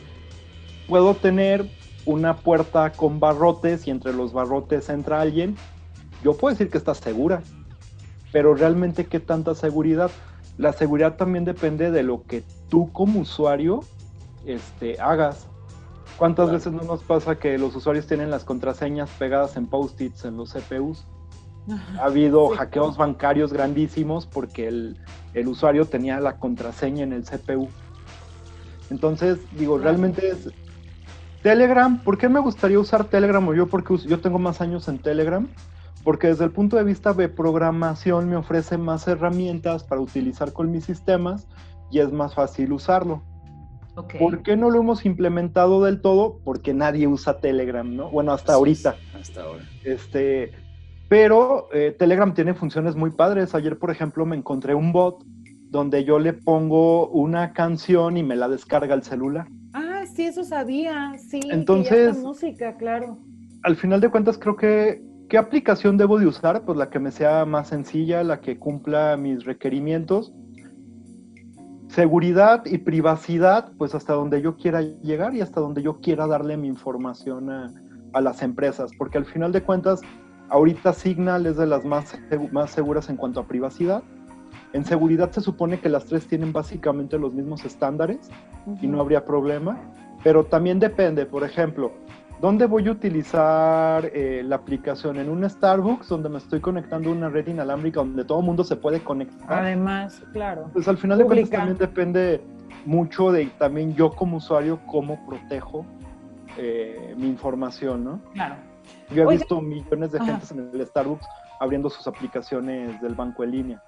puedo tener una puerta con barrotes y entre los barrotes entra alguien, yo puedo decir que está segura, pero realmente qué tanta seguridad. La seguridad también depende de lo que tú como usuario este, hagas. ¿Cuántas veces no nos pasa que los usuarios tienen las contraseñas pegadas en post-its en los CPUs? Ha habido hackeos bancarios grandísimos porque el, usuario tenía la contraseña en el CPU. Entonces, digo, realmente es... Telegram, ¿por qué me gustaría usar Telegram o yo? Porque yo tengo más años en Telegram. Porque desde el punto de vista de programación me ofrece más herramientas para utilizar con mis sistemas y es más fácil usarlo. ¿Por qué no lo hemos implementado del todo? Porque nadie usa Telegram, ¿no? Bueno, hasta ahorita. hasta ahora. Este, pero eh, Telegram tiene funciones muy padres. Ayer, por ejemplo, me encontré un bot donde yo le pongo una canción y me la descarga el celular. Ah, sí, eso sabía. Sí, entonces. música, claro. Al final de cuentas, creo que. ¿Qué aplicación debo de usar? Pues la que me sea más sencilla, la que cumpla mis requerimientos seguridad y privacidad, pues hasta donde yo quiera llegar y hasta donde yo quiera darle mi información a, las empresas, porque al final de cuentas, ahorita Signal es de las más, más seguras en cuanto a privacidad. En seguridad se supone que las tres tienen básicamente los mismos estándares y no habría problema, pero también depende, por ejemplo, ¿Dónde voy a utilizar eh, la aplicación? En un Starbucks donde me estoy conectando a una red inalámbrica donde todo el mundo se puede conectar. Además, claro. Pues al final de cuentas también depende mucho de también yo como usuario cómo protejo eh, mi información, ¿no? Claro. Yo he visto millones de gente en el Starbucks abriendo sus aplicaciones del banco en línea.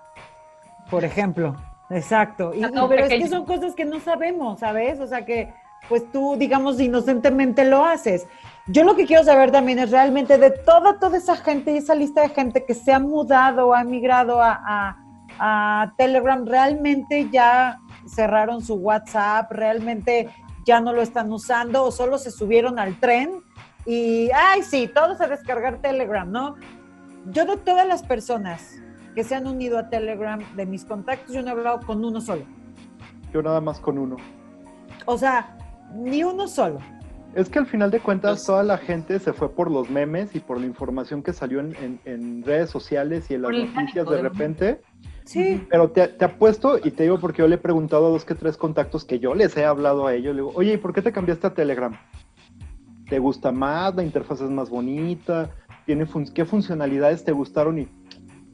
Por ejemplo, exacto. Y, pero es que son cosas que no sabemos, ¿sabes? O sea que pues tú, digamos, inocentemente lo haces. Yo lo que quiero saber también es realmente de toda, toda esa gente y esa lista de gente que se ha mudado ha migrado a, a Telegram, realmente ya cerraron su WhatsApp, realmente ya no lo están usando o solo se subieron al tren y, ay, sí, todos a descargar Telegram, ¿no? Yo de todas las personas que se han unido a Telegram, de mis contactos, yo no he hablado con uno solo. Yo nada más con uno. O sea, ni uno solo. Es que al final de cuentas toda la gente se fue por los memes y por la información que salió en, redes sociales y en las noticias de repente. Sí. Pero te, te, apuesto y te digo porque yo le he preguntado a dos que tres contactos que yo les he hablado a ellos. Le digo, oye, ¿y por qué te cambiaste a Telegram? ¿Te gusta más? ¿La interfaz es más bonita? ¿Tiene ¿Qué funcionalidades te gustaron? Y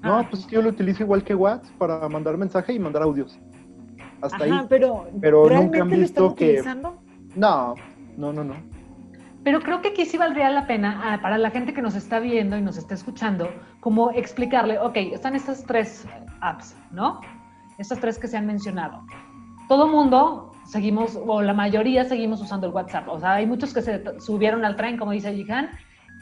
no, ah. pues yo lo utilizo igual que WhatsApp para mandar mensaje y mandar audios. Hasta ahí. Pero, pero nunca han visto que. Utilizando? No, no, no, no. Pero creo que aquí sí valdría la pena ah, para la gente que nos está viendo y nos está escuchando, como explicarle, ok, están estas tres apps, ¿no? Estas tres que se han mencionado. Todo mundo seguimos, o la mayoría seguimos usando el WhatsApp. O sea, hay muchos que se subieron al tren, como dice Jihan,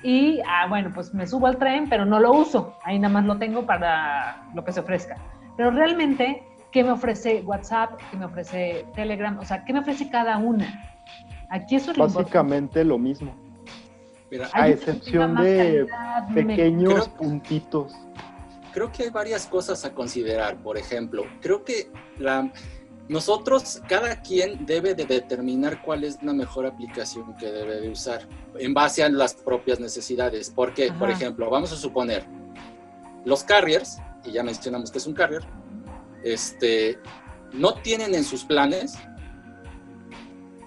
y, ah, bueno, pues me subo al tren, pero no lo uso. Ahí nada más lo tengo para lo que se ofrezca. Pero realmente, ¿qué me ofrece WhatsApp? ¿Qué me ofrece Telegram? O sea, ¿qué me ofrece cada una? Aquí eso es Básicamente lo, mismo. a excepción de pequeños puntitos. Creo que hay varias cosas a considerar. Por ejemplo, creo que la, nosotros, cada quien debe de determinar cuál es la mejor aplicación que debe de usar en base a las propias necesidades. Porque, por ejemplo, vamos a suponer, los carriers, y ya mencionamos que es un carrier, este, no tienen en sus planes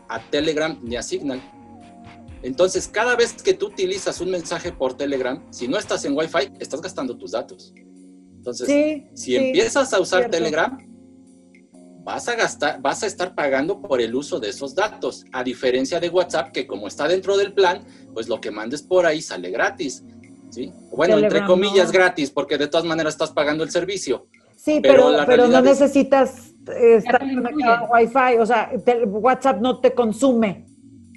a Telegram ni a Signal. Entonces, cada vez que tú utilizas un mensaje por Telegram, si no estás en Wi-Fi, estás gastando tus datos. Entonces, si empiezas a usar Telegram, vas a gastar, vas a estar pagando por el uso de esos datos, a diferencia de WhatsApp, que como está dentro del plan, pues lo que mandes por ahí sale gratis. ¿sí? Bueno, entre comillas gratis, porque de todas maneras estás pagando el servicio. Sí, pero, pero, no necesitas estar conectado a Wi-Fi, o sea, WhatsApp no te consume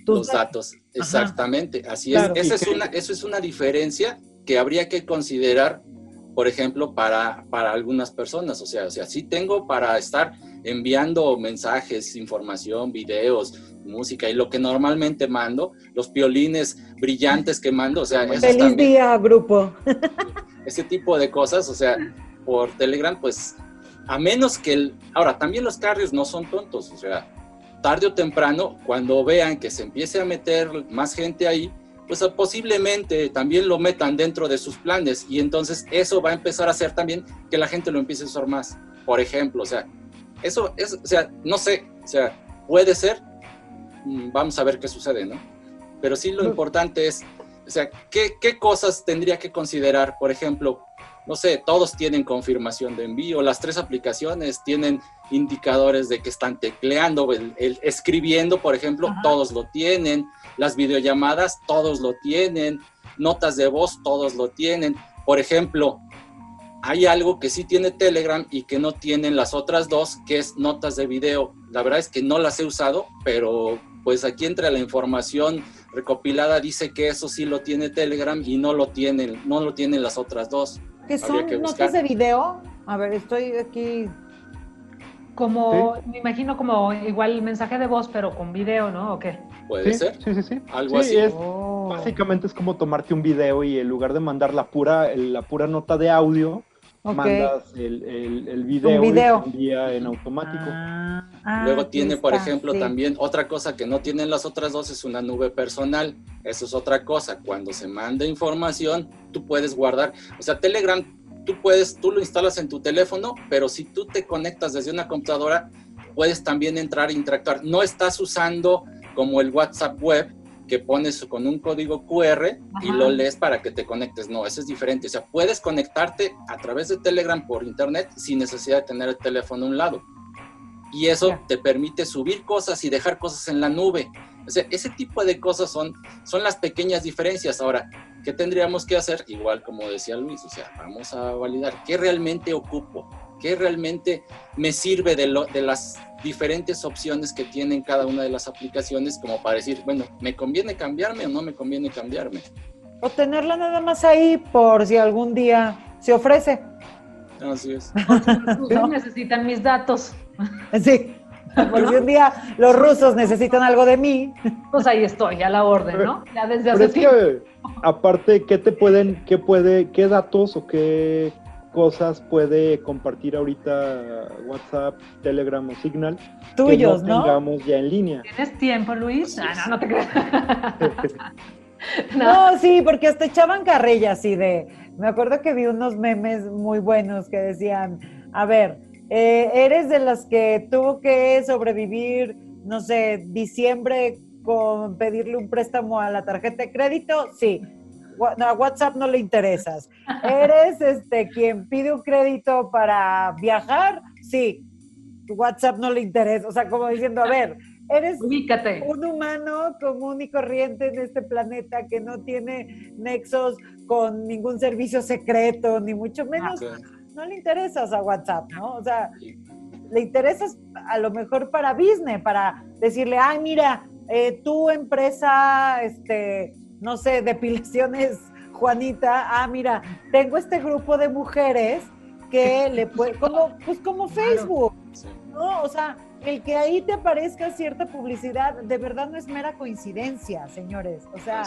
los datos. Exactamente, así es. Esa es una, eso es una diferencia que habría que considerar, por ejemplo, para, para algunas personas. O sea, o sea, sí tengo para estar enviando mensajes, información, videos, música y lo que normalmente mando, los piolines brillantes que mando, o sea, feliz día, grupo. Ese tipo de cosas, o sea, por Telegram, pues a menos que el... Ahora, también los carriers no son tontos, o sea, tarde o temprano, cuando vean que se empiece a meter más gente ahí, pues posiblemente también lo metan dentro de sus planes y entonces eso va a empezar a hacer también que la gente lo empiece a usar más. Por ejemplo, o sea, eso es, o sea, no sé, o sea, puede ser, mm, vamos a ver qué sucede, ¿no? Pero sí lo importante es, o sea, ¿qué, qué cosas tendría que considerar? Por ejemplo, no sé, todos tienen confirmación de envío, las tres aplicaciones tienen indicadores de que están tecleando, el, escribiendo, por ejemplo, todos lo tienen, las videollamadas, todos lo tienen, notas de voz, todos lo tienen. Por ejemplo, hay algo que sí tiene Telegram y que no tienen las otras dos, que es notas de video. La verdad es que no las he usado, pero pues aquí entre la información recopilada dice que eso sí lo tiene Telegram y no lo tienen, no lo tienen las otras dos. ¿Qué son notas de video? A ver, estoy aquí. Como, me imagino como igual mensaje de voz, pero con video, ¿no? ¿O qué? Puede ser. Sí, sí, sí. Algo así. Oh. Básicamente es como tomarte un video y en lugar de mandar la pura, la pura nota de audio, mandas el, el, video, video, y envía en automático. Ah, ah, Luego tiene, por ejemplo, también otra cosa que no tienen las otras dos, es una nube personal. Eso es otra cosa. Cuando se manda información, tú puedes guardar. O sea, Telegram, tú puedes, tú lo instalas en tu teléfono, pero si tú te conectas desde una computadora, puedes también entrar e interactuar. No estás usando como el WhatsApp web, que pones con un código QR y lo lees para que te conectes. No, eso es diferente. O sea, puedes conectarte a través de Telegram por internet sin necesidad de tener el teléfono a un lado. Y eso te permite subir cosas y dejar cosas en la nube. O sea, ese tipo de cosas son, son las pequeñas diferencias. Ahora, ¿qué tendríamos que hacer? Igual como decía Luis, o sea, vamos a validar qué realmente ocupo, qué realmente me sirve de, lo, de las diferentes opciones que tienen cada una de las aplicaciones como para decir, bueno, ¿me conviene cambiarme o no me conviene cambiarme? O tenerla nada más ahí por si algún día se ofrece. Así es. ¿No? necesitan mis datos. Sí. Por si un día los rusos necesitan algo de mí. Pues ahí estoy, a la orden, ¿no? Ya desde hace tiempo. aparte, ¿qué te pueden, qué puede, qué datos o qué cosas puede compartir ahorita WhatsApp, Telegram o Signal tuyos, que no, tengamos ya en línea? ¿Tienes tiempo, Luis? Ah, no, no te creas. no. sí, porque hasta echaban carrilla así de. Me acuerdo que vi unos memes muy buenos que decían: A ver, eh, ¿eres de las que tuvo que sobrevivir, no sé, diciembre con pedirle un préstamo a la tarjeta de crédito? Sí a WhatsApp no le interesas. ¿Eres este quien pide un crédito para viajar? Sí. WhatsApp no le interesa. O sea, como diciendo, a ver, eres un humano común y corriente en este planeta que no tiene nexos con ningún servicio secreto, ni mucho menos. No le interesas a WhatsApp, ¿no? O sea, le interesas a lo mejor para business, para decirle, ay, mira, eh, tu empresa, este, no sé, depilaciones, Juanita, ah, mira, tengo este grupo de mujeres que le puede, como, pues como Facebook, ¿no? O sea, el que ahí te aparezca cierta publicidad, de verdad no es mera coincidencia, señores. O sea,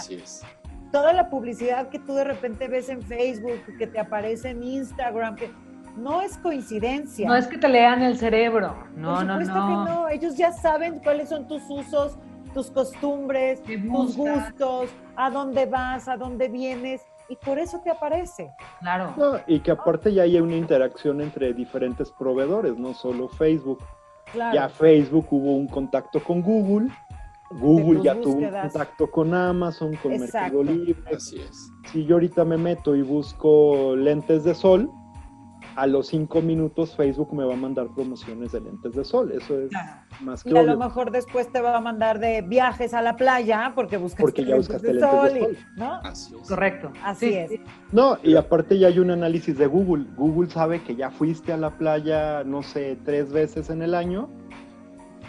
toda la publicidad que tú de repente ves en Facebook, que te aparece en Instagram, que no es coincidencia. No es que te lean el cerebro. No, Por no, no. que no. Ellos ya saben cuáles son tus usos, tus costumbres, tus gustos, a dónde vas, a dónde vienes, y por eso te aparece. Claro. y que aparte ya hay una interacción entre diferentes proveedores, no solo Facebook. Ya Facebook hubo un contacto con Google, Google ya tuvo un contacto con Amazon, con Mercado Libre. Así es. Si yo ahorita me meto y busco lentes de sol, a los cinco minutos Facebook me va a mandar promociones de lentes de sol. Eso es más que Y a lo mejor después te va a mandar de viajes a la playa porque buscaste porque ya buscaste lentes, de, sol, ¿no? Así es. Correcto. Así es. No, y aparte ya hay un análisis de Google. Google sabe que ya fuiste a la playa, no sé, tres veces en el año.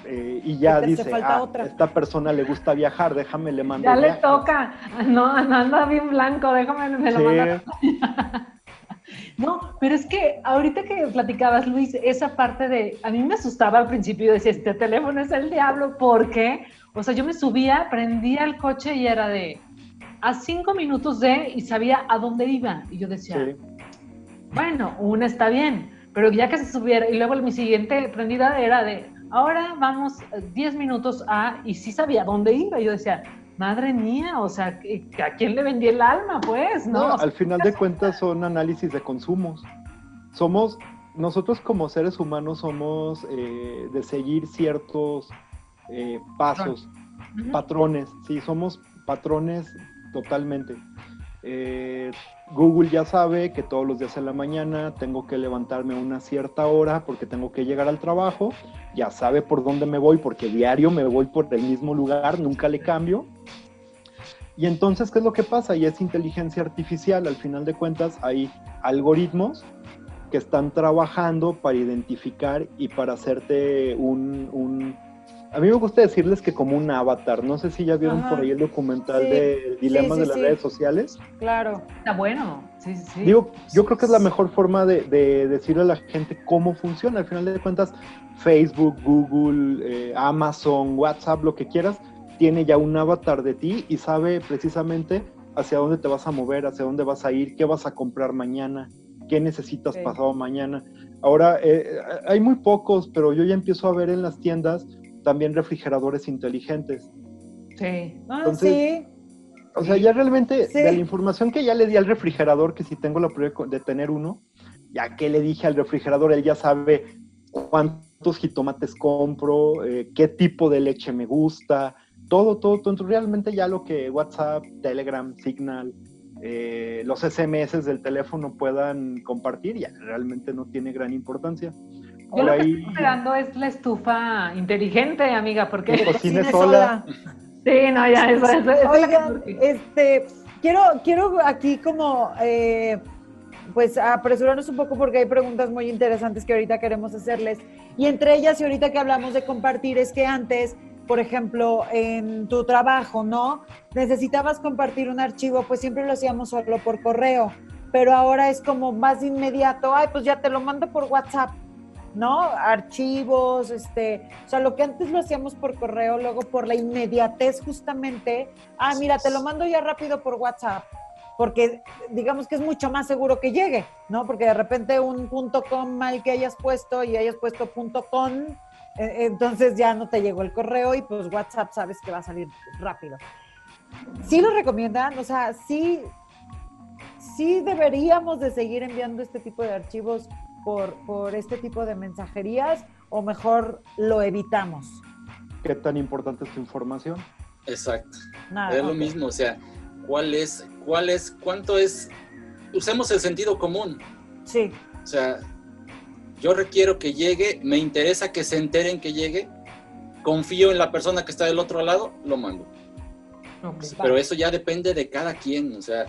Eh, y ya dice, ah, esta persona le gusta viajar, déjame le mando. Ya le toca, no, anda bien blanco, déjame me lo sí. No, pero es que ahorita que platicabas, Luis, esa parte de, a mí me asustaba al principio, yo decía, este teléfono es el diablo, porque, o sea, yo me subía, prendía el coche y era de, a cinco minutos de, y sabía a dónde iba, y yo decía, bueno, una está bien, pero ya que se subiera, y luego mi siguiente prendida era de, ahora vamos diez minutos a, y sí sabía a dónde iba, y yo decía, madre mía, o sea, ¿a quién le vendí el alma, pues? No, al final de cuentas son análisis de consumos. Somos, nosotros como seres humanos somos eh, de seguir ciertos eh, pasos, patrones, sí, somos patrones totalmente. Eh, Google ya sabe que todos los días en la mañana tengo que levantarme a una cierta hora porque tengo que llegar al trabajo. Ya sabe por dónde me voy porque diario me voy por el mismo lugar, nunca le cambio. Y entonces, ¿qué es lo que pasa? Y es inteligencia artificial. Al final de cuentas, hay algoritmos que están trabajando para identificar y para hacerte un a mí me gusta decirles que como un avatar. No sé si ya vieron por ahí el documental de Dilemas de las redes sociales. Claro. Está bueno. Sí, sí. Digo, yo creo que es la mejor forma de, decirle a la gente cómo funciona. Al final de cuentas, Facebook, Google, eh, Amazon, WhatsApp, lo que quieras, tiene ya un avatar de ti y sabe precisamente hacia dónde te vas a mover, hacia dónde vas a ir, qué vas a comprar mañana, qué necesitas pasado mañana. Ahora, eh, hay muy pocos, pero yo ya empiezo a ver en las tiendas también refrigeradores inteligentes. Sí. Ah, sí. O sea, ya realmente de la información que ya le di al refrigerador, que si tengo la prueba de tener uno, ya que le dije al refrigerador, él ya sabe cuántos jitomates compro, eh, qué tipo de leche me gusta, todo, todo, todo. Entonces, realmente ya lo que WhatsApp, Telegram, Signal, eh, los SMS del teléfono puedan compartir, ya realmente no tiene gran importancia. Yo lo que estoy esperando es la estufa inteligente, amiga, porque cocine sola. Sí, no, ya, eso, eso, Oigan, este, quiero, quiero aquí como, eh, pues, apresurarnos un poco porque hay preguntas muy interesantes que ahorita queremos hacerles. Y entre ellas, y ahorita que hablamos de compartir, es que antes, por ejemplo, en tu trabajo, ¿no? Necesitabas compartir un archivo, pues siempre lo hacíamos solo por correo, pero ahora es como más inmediato, ay, pues ya te lo mando por WhatsApp ¿no? Archivos, este, o sea, lo que antes lo hacíamos por correo, luego por la inmediatez justamente, ah, mira, te lo mando ya rápido por WhatsApp, porque digamos que es mucho más seguro que llegue, ¿no? Porque de repente un punto .com mal que hayas puesto y hayas puesto punto .com, eh, entonces ya no te llegó el correo y pues WhatsApp sabes que va a salir rápido. Sí lo recomiendan, o sea, sí, sí deberíamos de seguir enviando este tipo de archivos por, por este tipo de mensajerías o mejor lo evitamos? ¿Qué tan importante es tu información? Exacto. es lo mismo, o sea, ¿cuál es, cuál es, cuánto es? Usemos el sentido común. Sí. O sea, yo requiero que llegue, me interesa que se enteren que llegue, confío en la persona que está del otro lado, lo mando. Pero eso ya depende de cada quien, o sea,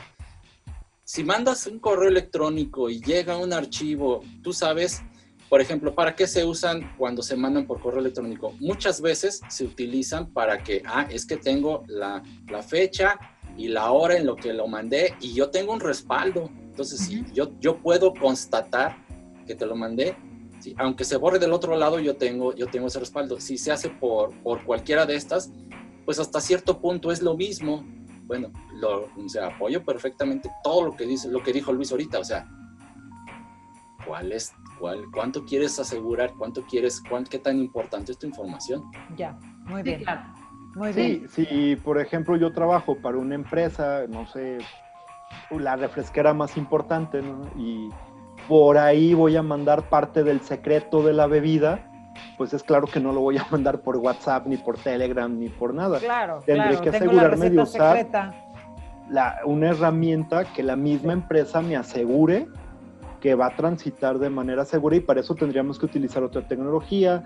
si mandas un correo electrónico y llega un archivo, tú sabes, por ejemplo, ¿para qué se usan cuando se mandan por correo electrónico? Muchas veces se utilizan para que, ah, es que tengo la, fecha y la hora en lo que lo mandé y yo tengo un respaldo. Entonces, si yo, yo puedo constatar que te lo mandé, aunque se borre del otro lado, yo tengo, yo tengo ese respaldo. Si se hace por, por cualquiera de estas, pues hasta cierto punto es lo mismo bueno, lo, o sea, apoyo perfectamente todo lo que dice, lo que dijo Luis ahorita, o sea, ¿cuál es, cuál, cuánto quieres asegurar, cuánto quieres, cuán, qué tan importante es tu información? Ya, muy bien. Muy bien. Sí, si por ejemplo yo trabajo para una empresa, no sé, la refresquera más importante, ¿no? Y por ahí voy a mandar parte del secreto de la bebida, pues es claro que no lo voy a mandar por WhatsApp, ni por Telegram, ni por nada. Claro, Tendré que asegurarme de usar la, una herramienta que la misma empresa me asegure que va a transitar de manera segura y para eso tendríamos que utilizar otra tecnología,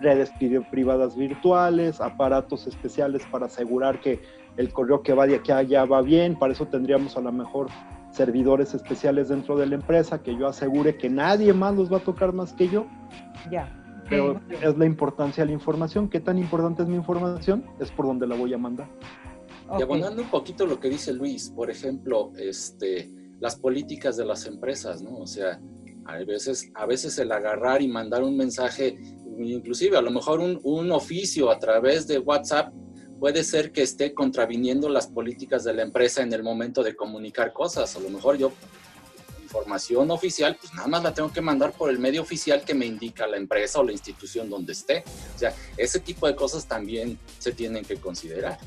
redes privadas virtuales, aparatos especiales para asegurar que el correo que va de aquí a allá va bien, para eso tendríamos a lo mejor servidores especiales dentro de la empresa que yo asegure que nadie más los va a tocar más que yo. Ya pero es la importancia de la información. ¿Qué tan importante es mi información? Es por donde la voy a mandar. Y abonando un poquito lo que dice Luis, por ejemplo, este, las políticas de las empresas, ¿no? O sea, a veces, a veces el agarrar y mandar un mensaje, inclusive a lo mejor un, un oficio a través de WhatsApp, puede ser que esté contraviniendo las políticas de la empresa en el momento de comunicar cosas. A lo mejor yo información oficial, pues nada más la tengo que mandar por el medio oficial que me indica la empresa o la institución donde esté. O sea, ese tipo de cosas también se tienen que considerar.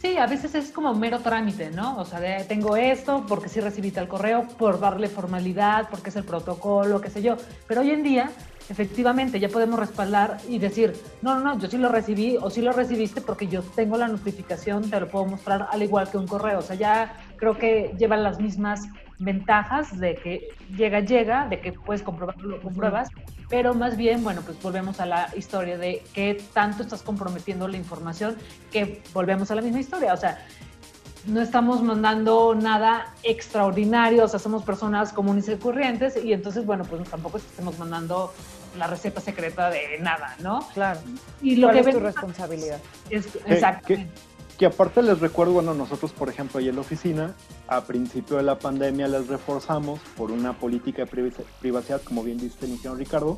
Sí, a veces es como mero trámite, ¿no? O sea, tengo esto porque sí recibiste el correo, por darle formalidad, porque es el protocolo, qué sé yo. Pero hoy en día efectivamente ya podemos respaldar y decir, no, no, no, yo sí lo recibí o sí lo recibiste porque yo tengo la notificación, te lo puedo mostrar al igual que un correo. O sea, ya creo que llevan las mismas ventajas de que llega, llega, de que puedes comprobarlo, con pruebas, pero más bien, bueno, pues volvemos a la historia de qué tanto estás comprometiendo la información, que volvemos a la misma historia. O sea, no estamos mandando nada extraordinario, o sea, somos personas comunes y corrientes y entonces, bueno, pues tampoco estamos mandando la receta secreta de nada, ¿no? Claro. Y lo que es tu responsabilidad. Es, exacto. Que, aparte les recuerdo, bueno, nosotros, por ejemplo, ahí en la oficina, a principio de la pandemia les reforzamos por una política de privacidad, como bien dice el ingeniero Ricardo,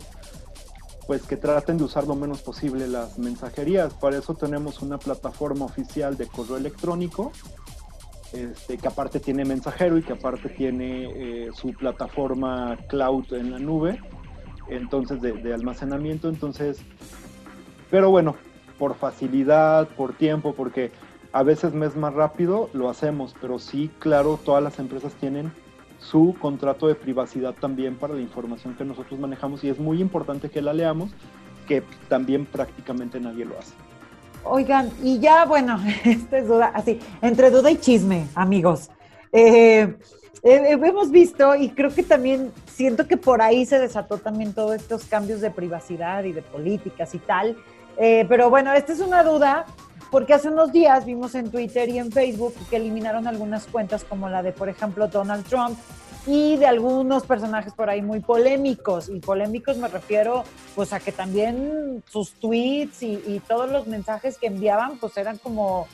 pues que traten de usar lo menos posible las mensajerías. Para eso tenemos una plataforma oficial de correo electrónico este, que aparte tiene mensajero y que aparte tiene eh, su plataforma cloud en la nube, entonces de, almacenamiento, entonces, pero bueno, por facilidad, por tiempo, porque a veces me es más rápido, lo hacemos, pero sí, claro, todas las empresas tienen su contrato de privacidad también para la información que nosotros manejamos y es muy importante que la leamos, que también prácticamente nadie lo hace. Oigan, y ya, bueno, esta es duda, así, entre duda y chisme, amigos. Eh, eh, eh, hemos visto y creo que también siento que por ahí se desató también todos estos cambios de privacidad y de políticas y tal. pero bueno, esta es una duda porque hace unos días vimos en Twitter y en Facebook que eliminaron algunas cuentas como la de, por ejemplo, Donald Trump y de algunos personajes por ahí muy polémicos. Y polémicos me refiero pues a que también sus tweets y, todos los mensajes que enviaban pues eran como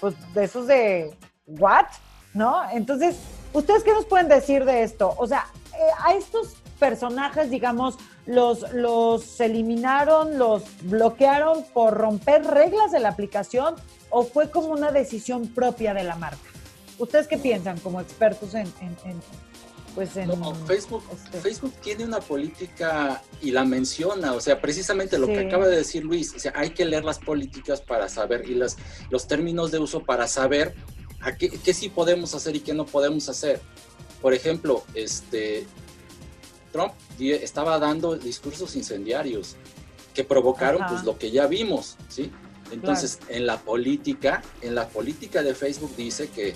pues de esos de what, ¿no? Entonces, ¿ustedes qué nos pueden decir de esto? O sea, eh, a estos personajes, digamos, los, los eliminaron, los bloquearon por romper reglas de la aplicación o fue como una decisión propia de la marca? ¿Ustedes qué piensan como expertos en, pues en, Facebook, este Facebook tiene una política y la menciona, o sea, precisamente lo que acaba de decir Luis, o sea, hay que leer las políticas para saber y las, los términos de uso para saber a qué, qué sí podemos hacer y qué no podemos hacer. Por ejemplo, este, Trump estaba dando discursos incendiarios que provocaron pues lo que ya vimos, ¿sí? Entonces, en la política, en la política de Facebook dice que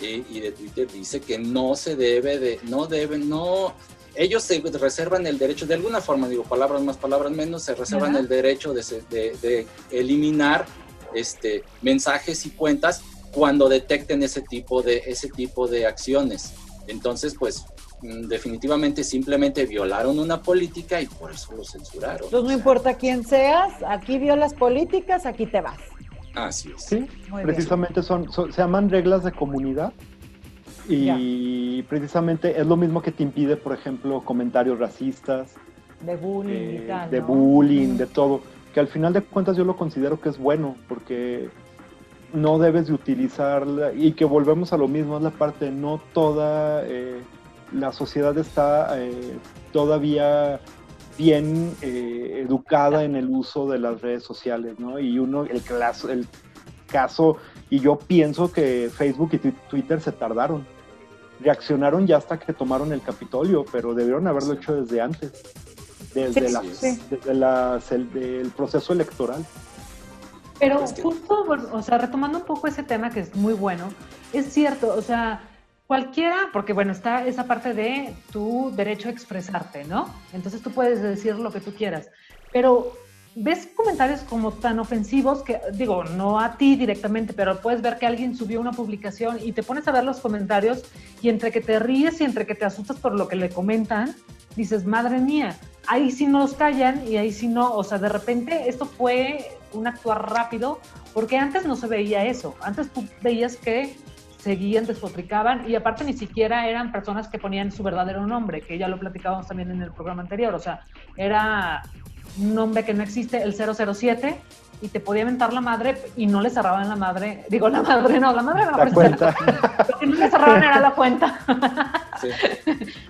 y de Twitter dice que no se debe de, no deben, no, ellos se reservan el derecho, de alguna forma, digo, palabras más, palabras menos, se reservan el derecho de, de, eliminar este, mensajes y cuentas cuando detecten ese tipo de, ese tipo de acciones. Entonces, pues, definitivamente simplemente violaron una política y por eso lo censuraron. Entonces, no importa quién seas, aquí violas políticas, aquí te vas. Así es. Sí, precisamente son, se llaman reglas de comunidad y precisamente es lo mismo que te impide, por ejemplo, comentarios racistas. De bullying y eh, tal. De bullying, de todo. Que al final de cuentas yo lo considero que es bueno porque no debes de utilizarla y que volvemos a lo mismo, es la parte, no toda eh, la sociedad está eh, todavía bien eh, educada en el uso de las redes sociales, ¿no? Y uno, el, el caso, y yo pienso que Facebook y Twitter se tardaron. Reaccionaron ya hasta que tomaron el Capitolio, pero debieron haberlo hecho desde antes, desde, la, desde el, proceso electoral. Pero justo, o sea, retomando un poco ese tema que es muy bueno, es cierto, o sea, Cualquiera, porque bueno, está esa parte de tu derecho a expresarte, ¿no? Entonces tú puedes decir lo que tú quieras, pero ves comentarios como tan ofensivos que, digo, no a ti directamente, pero puedes ver que alguien subió una publicación y te pones a ver los comentarios y entre que te ríes y entre que te asustas por lo que le comentan, dices, madre mía, ahí sí nos callan y ahí sí no, o sea, de repente esto fue un actuar rápido, porque antes no se veía eso, antes tú veías que seguían, despotricaban y aparte ni siquiera eran personas que ponían su verdadero nombre, que ya lo platicábamos también en el programa anterior, o sea, era un nombre que no existe, el 007, y te podía mentar la madre y no le cerraban la madre, digo la madre, no, la madre era la, cuenta. Lo que no le cerraban era la cuenta.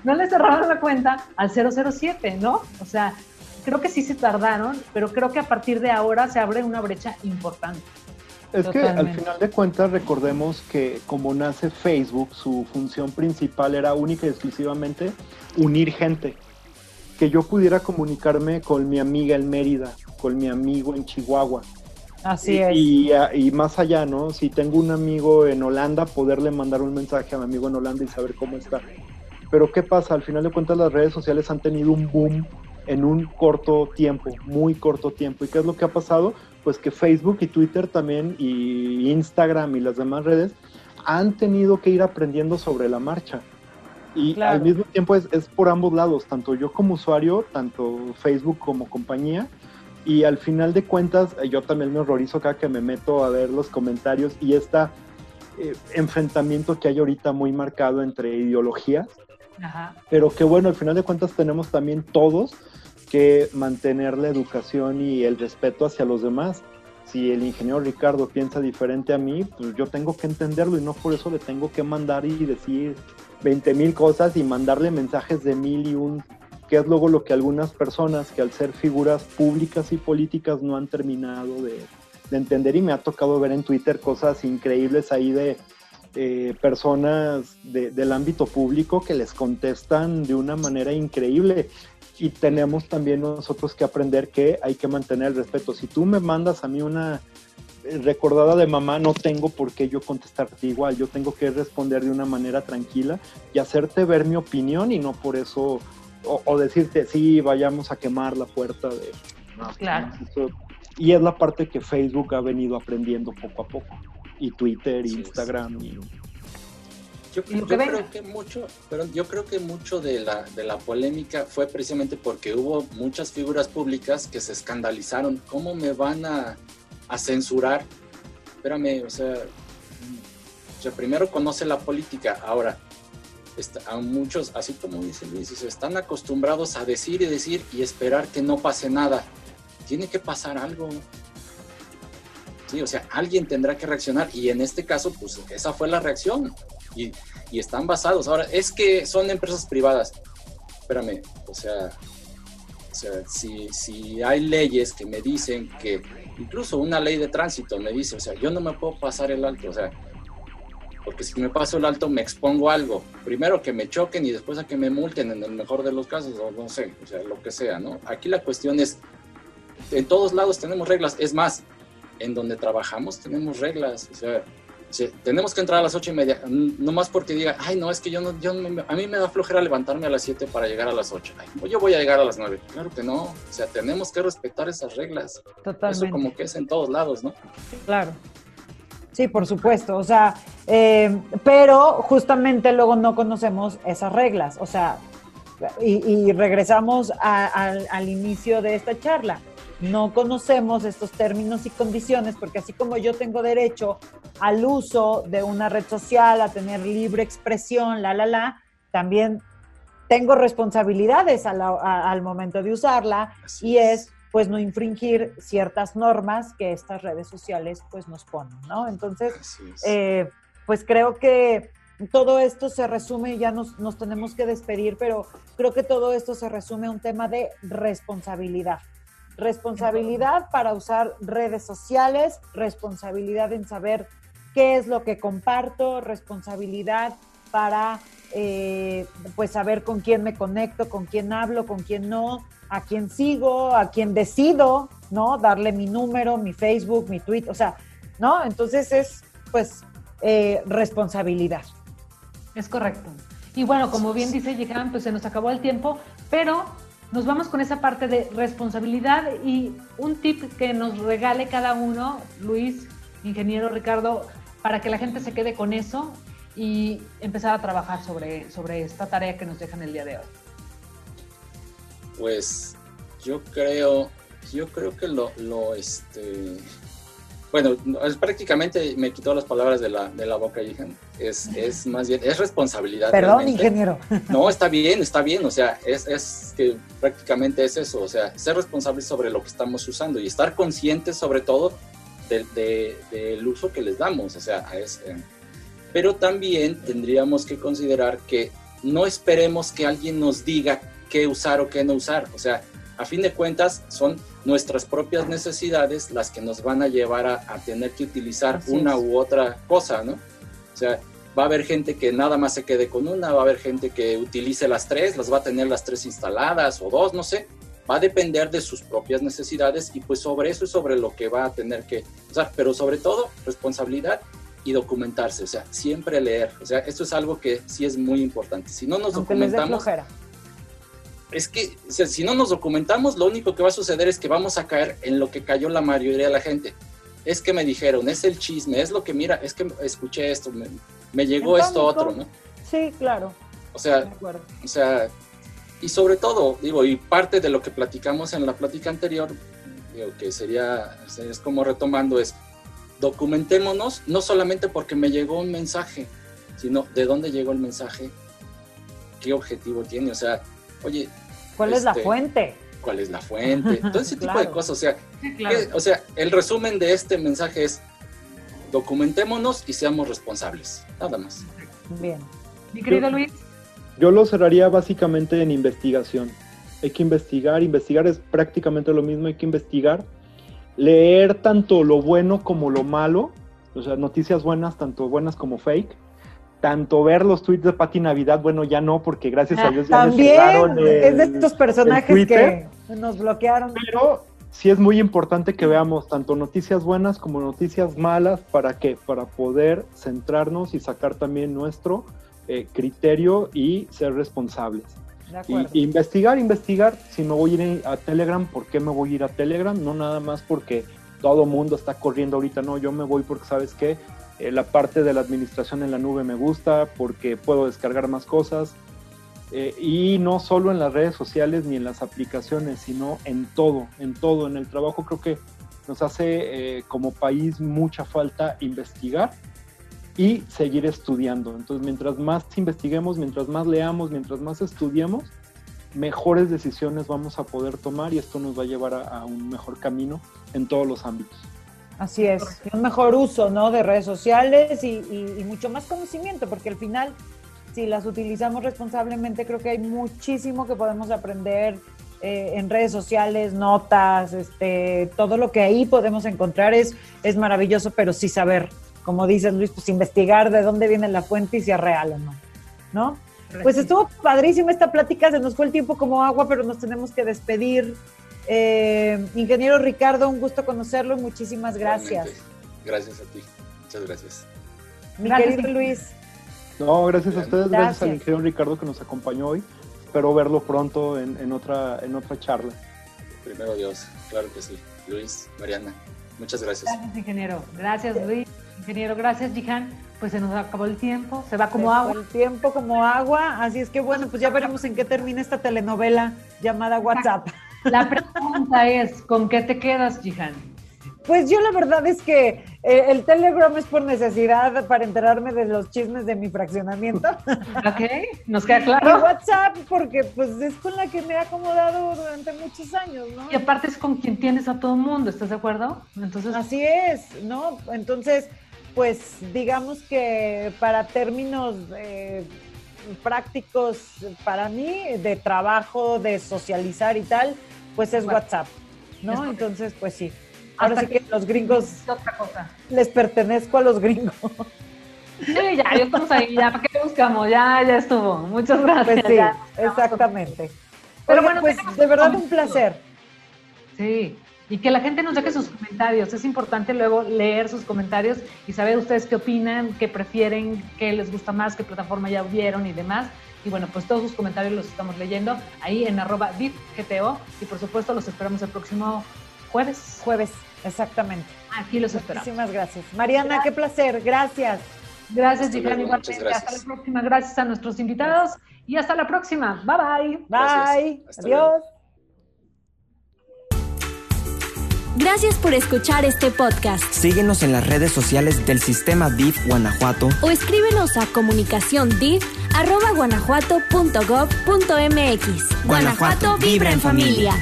No le cerraban la cuenta al 007, ¿no? O sea, creo que sí se tardaron, pero creo que a partir de ahora se abre una brecha importante. Es que al final de cuentas recordemos que como nace Facebook, su función principal era única y exclusivamente unir gente. Que yo pudiera comunicarme con mi amiga en Mérida, con mi amigo en Chihuahua. Así es. Y, más allá, ¿no? Si tengo un amigo en Holanda, poderle mandar un mensaje a mi amigo en Holanda y saber cómo está. Pero ¿qué pasa? Al final de cuentas las redes sociales han tenido un boom en un corto tiempo, muy corto tiempo. ¿Y qué es lo que ha pasado? Pues que Facebook y Twitter también y Instagram y las demás redes han tenido que ir aprendiendo sobre la marcha. Y al mismo tiempo es, por ambos lados, tanto yo como usuario, tanto Facebook como compañía. Y al final de cuentas, yo también me horrorizo cada que me meto a ver los comentarios y este enfrentamiento que hay ahorita muy marcado entre ideologías. Pero que bueno, al final de cuentas tenemos también todos que mantener la educación y el respeto hacia los demás. Si el ingeniero Ricardo piensa diferente a mí, pues yo tengo que entenderlo y no por eso le tengo que mandar y decir 20 mil cosas y mandarle mensajes de mil y un, que es luego lo que algunas personas que al ser figuras públicas y políticas no han terminado de, entender y me ha tocado ver en Twitter cosas increíbles ahí de eh, personas del ámbito público que les contestan de una manera increíble y tenemos también nosotros que aprender que hay que mantener el respeto. Si tú me mandas a mí una eh, recordada de mamá, no tengo por qué yo contestarte igual, yo tengo que responder de una manera tranquila y hacerte ver mi opinión y no por eso, o, decirte, sí, vayamos a quemar la puerta de... claro. y es la parte que Facebook ha venido aprendiendo poco a poco, y Twitter, y Instagram. Y... Yo, creo que mucho, pero yo creo que mucho de la, de la polémica fue precisamente porque hubo muchas figuras públicas que se escandalizaron. ¿Cómo me van a, a censurar? Espérame, o sea, o sea, primero conoce la política, ahora a muchos, así como dice Luis, se están acostumbrados a decir y decir y esperar que no pase nada. Tiene que pasar algo. Sí, o sea, alguien tendrá que reaccionar y en este caso, pues esa fue la reacción y, están basados. Ahora, es que son empresas privadas. Espérame, o sea, o sea si, si hay leyes que me dicen que, incluso una ley de tránsito me dice, o sea, yo no me puedo pasar el alto, o sea, porque si me paso el alto me expongo algo. Primero que me choquen y después a que me multen en el mejor de los casos, o no sé, o sea, lo que sea, ¿no? Aquí la cuestión es, en todos lados tenemos reglas, es más, en donde trabajamos tenemos reglas, o sea, tenemos que entrar a las ocho y media, no más porque diga, ay, no, es que yo no, yo a mí me da flojera levantarme a las siete para llegar a las ocho. Ay, yo voy a llegar a las nueve. Claro que no, o sea, tenemos que respetar esas reglas. Totalmente. Eso como que es en todos lados, ¿no? Claro. Sí, por supuesto. O sea, eh, pero justamente luego no conocemos esas reglas. O sea, y, regresamos al inicio de esta charla. No conocemos estos términos y condiciones porque así como yo tengo derecho al uso de una red social, a tener libre expresión, la, la, la, también tengo responsabilidades al momento de usarla y es pues no infringir ciertas normas que estas redes sociales pues nos ponen, ¿no? Entonces, eh, pues creo que todo esto se resume, ya nos, nos, tenemos que despedir, pero creo que todo esto se resume a un tema de responsabilidad. Responsabilidad para usar redes sociales, responsabilidad en saber qué es lo que comparto, responsabilidad para eh, pues saber con quién me conecto, con quién hablo, con quién no, a quién sigo, a quién decido, ¿no? Darle mi número, mi Facebook, mi tweet, o sea, ¿no? Entonces es, pues, eh, responsabilidad. Es correcto. Y bueno, como bien dice Yehan, pues se nos acabó el tiempo, pero nos vamos con esa parte de responsabilidad y un tip que nos regale cada uno, Luis, ingeniero Ricardo, para que la gente se quede con eso y empezar a trabajar sobre, sobre esta tarea que nos dejan el día de hoy. Pues yo creo, yo creo que lo, lo este, bueno, es, prácticamente me quitó las palabras de la, de la boca, Es, es más bien, es responsabilidad. Perdón, ingeniero. No, está bien, está bien. O sea, es, es, que prácticamente es eso. O sea, ser responsable sobre lo que estamos usando y estar conscientes sobre todo del, del uso que les damos. O sea, es, pero también tendríamos que considerar que no esperemos que alguien nos diga qué usar o qué no usar. O sea, a fin de cuentas son nuestras propias necesidades las que nos van a llevar a, tener que utilizar una u otra cosa, ¿no? O sea, va a haber gente que nada más se quede con una, va a haber gente que utilice las tres, las va a tener las tres instaladas o dos, no sé. Va a depender de sus propias necesidades y pues sobre eso es sobre lo que va a tener que usar, pero sobre todo responsabilidad y documentarse, o sea, siempre leer. O sea, esto es algo que sí es muy importante. Si no nos documentamos, es que si no nos documentamos, lo único que va a suceder es que vamos a caer en lo que cayó la mayoría de la gente. Es que me dijeron, es el chisme, es lo que mira, es que escuché esto, me, llegó esto otro, ¿no? Sí, claro. O sea, o sea, y sobre todo, digo, y parte de lo que platicamos en la plática anterior, digo, que sería, es como retomando, es documentémonos, no solamente porque me llegó un mensaje, sino de dónde llegó el mensaje, qué objetivo tiene, o sea, oye. ¿Cuál es la este, fuente? ¿Cuál es la fuente? Todo ese tipo de cosas. O sea, o sea, el resumen de este mensaje es documentémonos y seamos responsables. Nada más. Bien. Mi querido Luis. Yo lo cerraría básicamente en investigación. Hay que investigar, investigar es prácticamente lo mismo, hay que investigar, leer tanto lo bueno como lo malo, o sea, noticias buenas, tanto buenas como fake, tanto ver los tweets de Pati Navidad, bueno, ya no, porque gracias a Dios ya También es de estos personajes que nos bloquearon. Pero sí es muy importante que veamos tanto noticias buenas como noticias malas, ¿para qué? Para poder centrarnos y sacar también nuestro eh, criterio y ser responsables. Y, investigar, investigar, si me voy a ir a Telegram, ¿por qué me voy a ir a Telegram? No nada más porque todo mundo está corriendo ahorita, no, yo me voy porque sabes qué, eh, la parte de la administración en la nube me gusta, porque puedo descargar más cosas. Eh, y no solo en las redes sociales ni en las aplicaciones, sino en todo, en todo. En el trabajo creo que nos hace eh, como país mucha falta investigar y seguir estudiando. Entonces, mientras más investiguemos, mientras más leamos, mientras más estudiemos, mejores decisiones vamos a poder tomar y esto nos va a llevar a, un mejor camino en todos los ámbitos. Así es, un mejor uso ¿no? de redes sociales y, mucho más conocimiento, porque al final, si las utilizamos responsablemente, creo que hay muchísimo que podemos aprender eh, en redes sociales, notas, este, todo lo que ahí podemos encontrar es, es maravilloso, pero sí saber como dices Luis, pues investigar de dónde viene la fuente y si es real o no, ¿no? Pues estuvo padrísima esta plática, se nos fue el tiempo como agua, pero nos tenemos que despedir. Eh, ingeniero Ricardo, un gusto conocerlo, muchísimas gracias. Gracias a ti, muchas gracias. Mi querido Luis. No, gracias a ustedes, gracias. al ingeniero Ricardo que nos acompañó hoy. Espero verlo pronto en, en, otra, en otra charla. Primero Dios, claro que sí. Luis, Mariana, muchas gracias. Gracias, ingeniero. Gracias, Luis. Ingeniero, gracias, Jihan. Pues se nos acabó el tiempo, se va como agua. El tiempo como agua, así es que bueno, pues ya veremos en qué termina esta telenovela llamada WhatsApp. La pregunta es, ¿con qué te quedas, Jihan? Pues yo la verdad es que eh, el Telegram es por necesidad para enterarme de los chismes de mi fraccionamiento. Ok, nos queda claro. Y WhatsApp porque pues es con la que me he acomodado durante muchos años, ¿no? Y aparte es con quien tienes a todo el mundo, ¿estás de acuerdo? Entonces... Así es, ¿no? Entonces, pues digamos que para términos eh, prácticos para mí, de trabajo, de socializar y tal, pues es WhatsApp, ¿no? Entonces, pues sí. Ahora sí que, los gringos. Otra cosa. Les pertenezco a los gringos. Sí, ya, ya estamos ahí, ya, ¿para qué buscamos? Ya, ya estuvo. Muchas gracias. Pues sí, exactamente. Pero bueno, pues de verdad un placer. Sí, y que la gente nos deje sus comentarios. Es importante luego leer sus comentarios y saber ustedes qué opinan, qué prefieren, qué les gusta más, qué plataforma ya vieron y demás. Y bueno, pues todos sus comentarios los estamos leyendo ahí en arroba GTO y por supuesto los esperamos el próximo jueves. Jueves. Exactamente. Aquí los esperamos. Muchísimas gracias. Mariana, qué placer. Gracias. Gracias, Gitán. Igualmente. Hasta la próxima. Gracias a nuestros invitados y hasta la próxima. Bye bye. Bye. Adiós. Gracias por escuchar este podcast. Síguenos en las redes sociales del Sistema DIF Guanajuato o escríbenos a comunicación Guanajuato vibra en familia.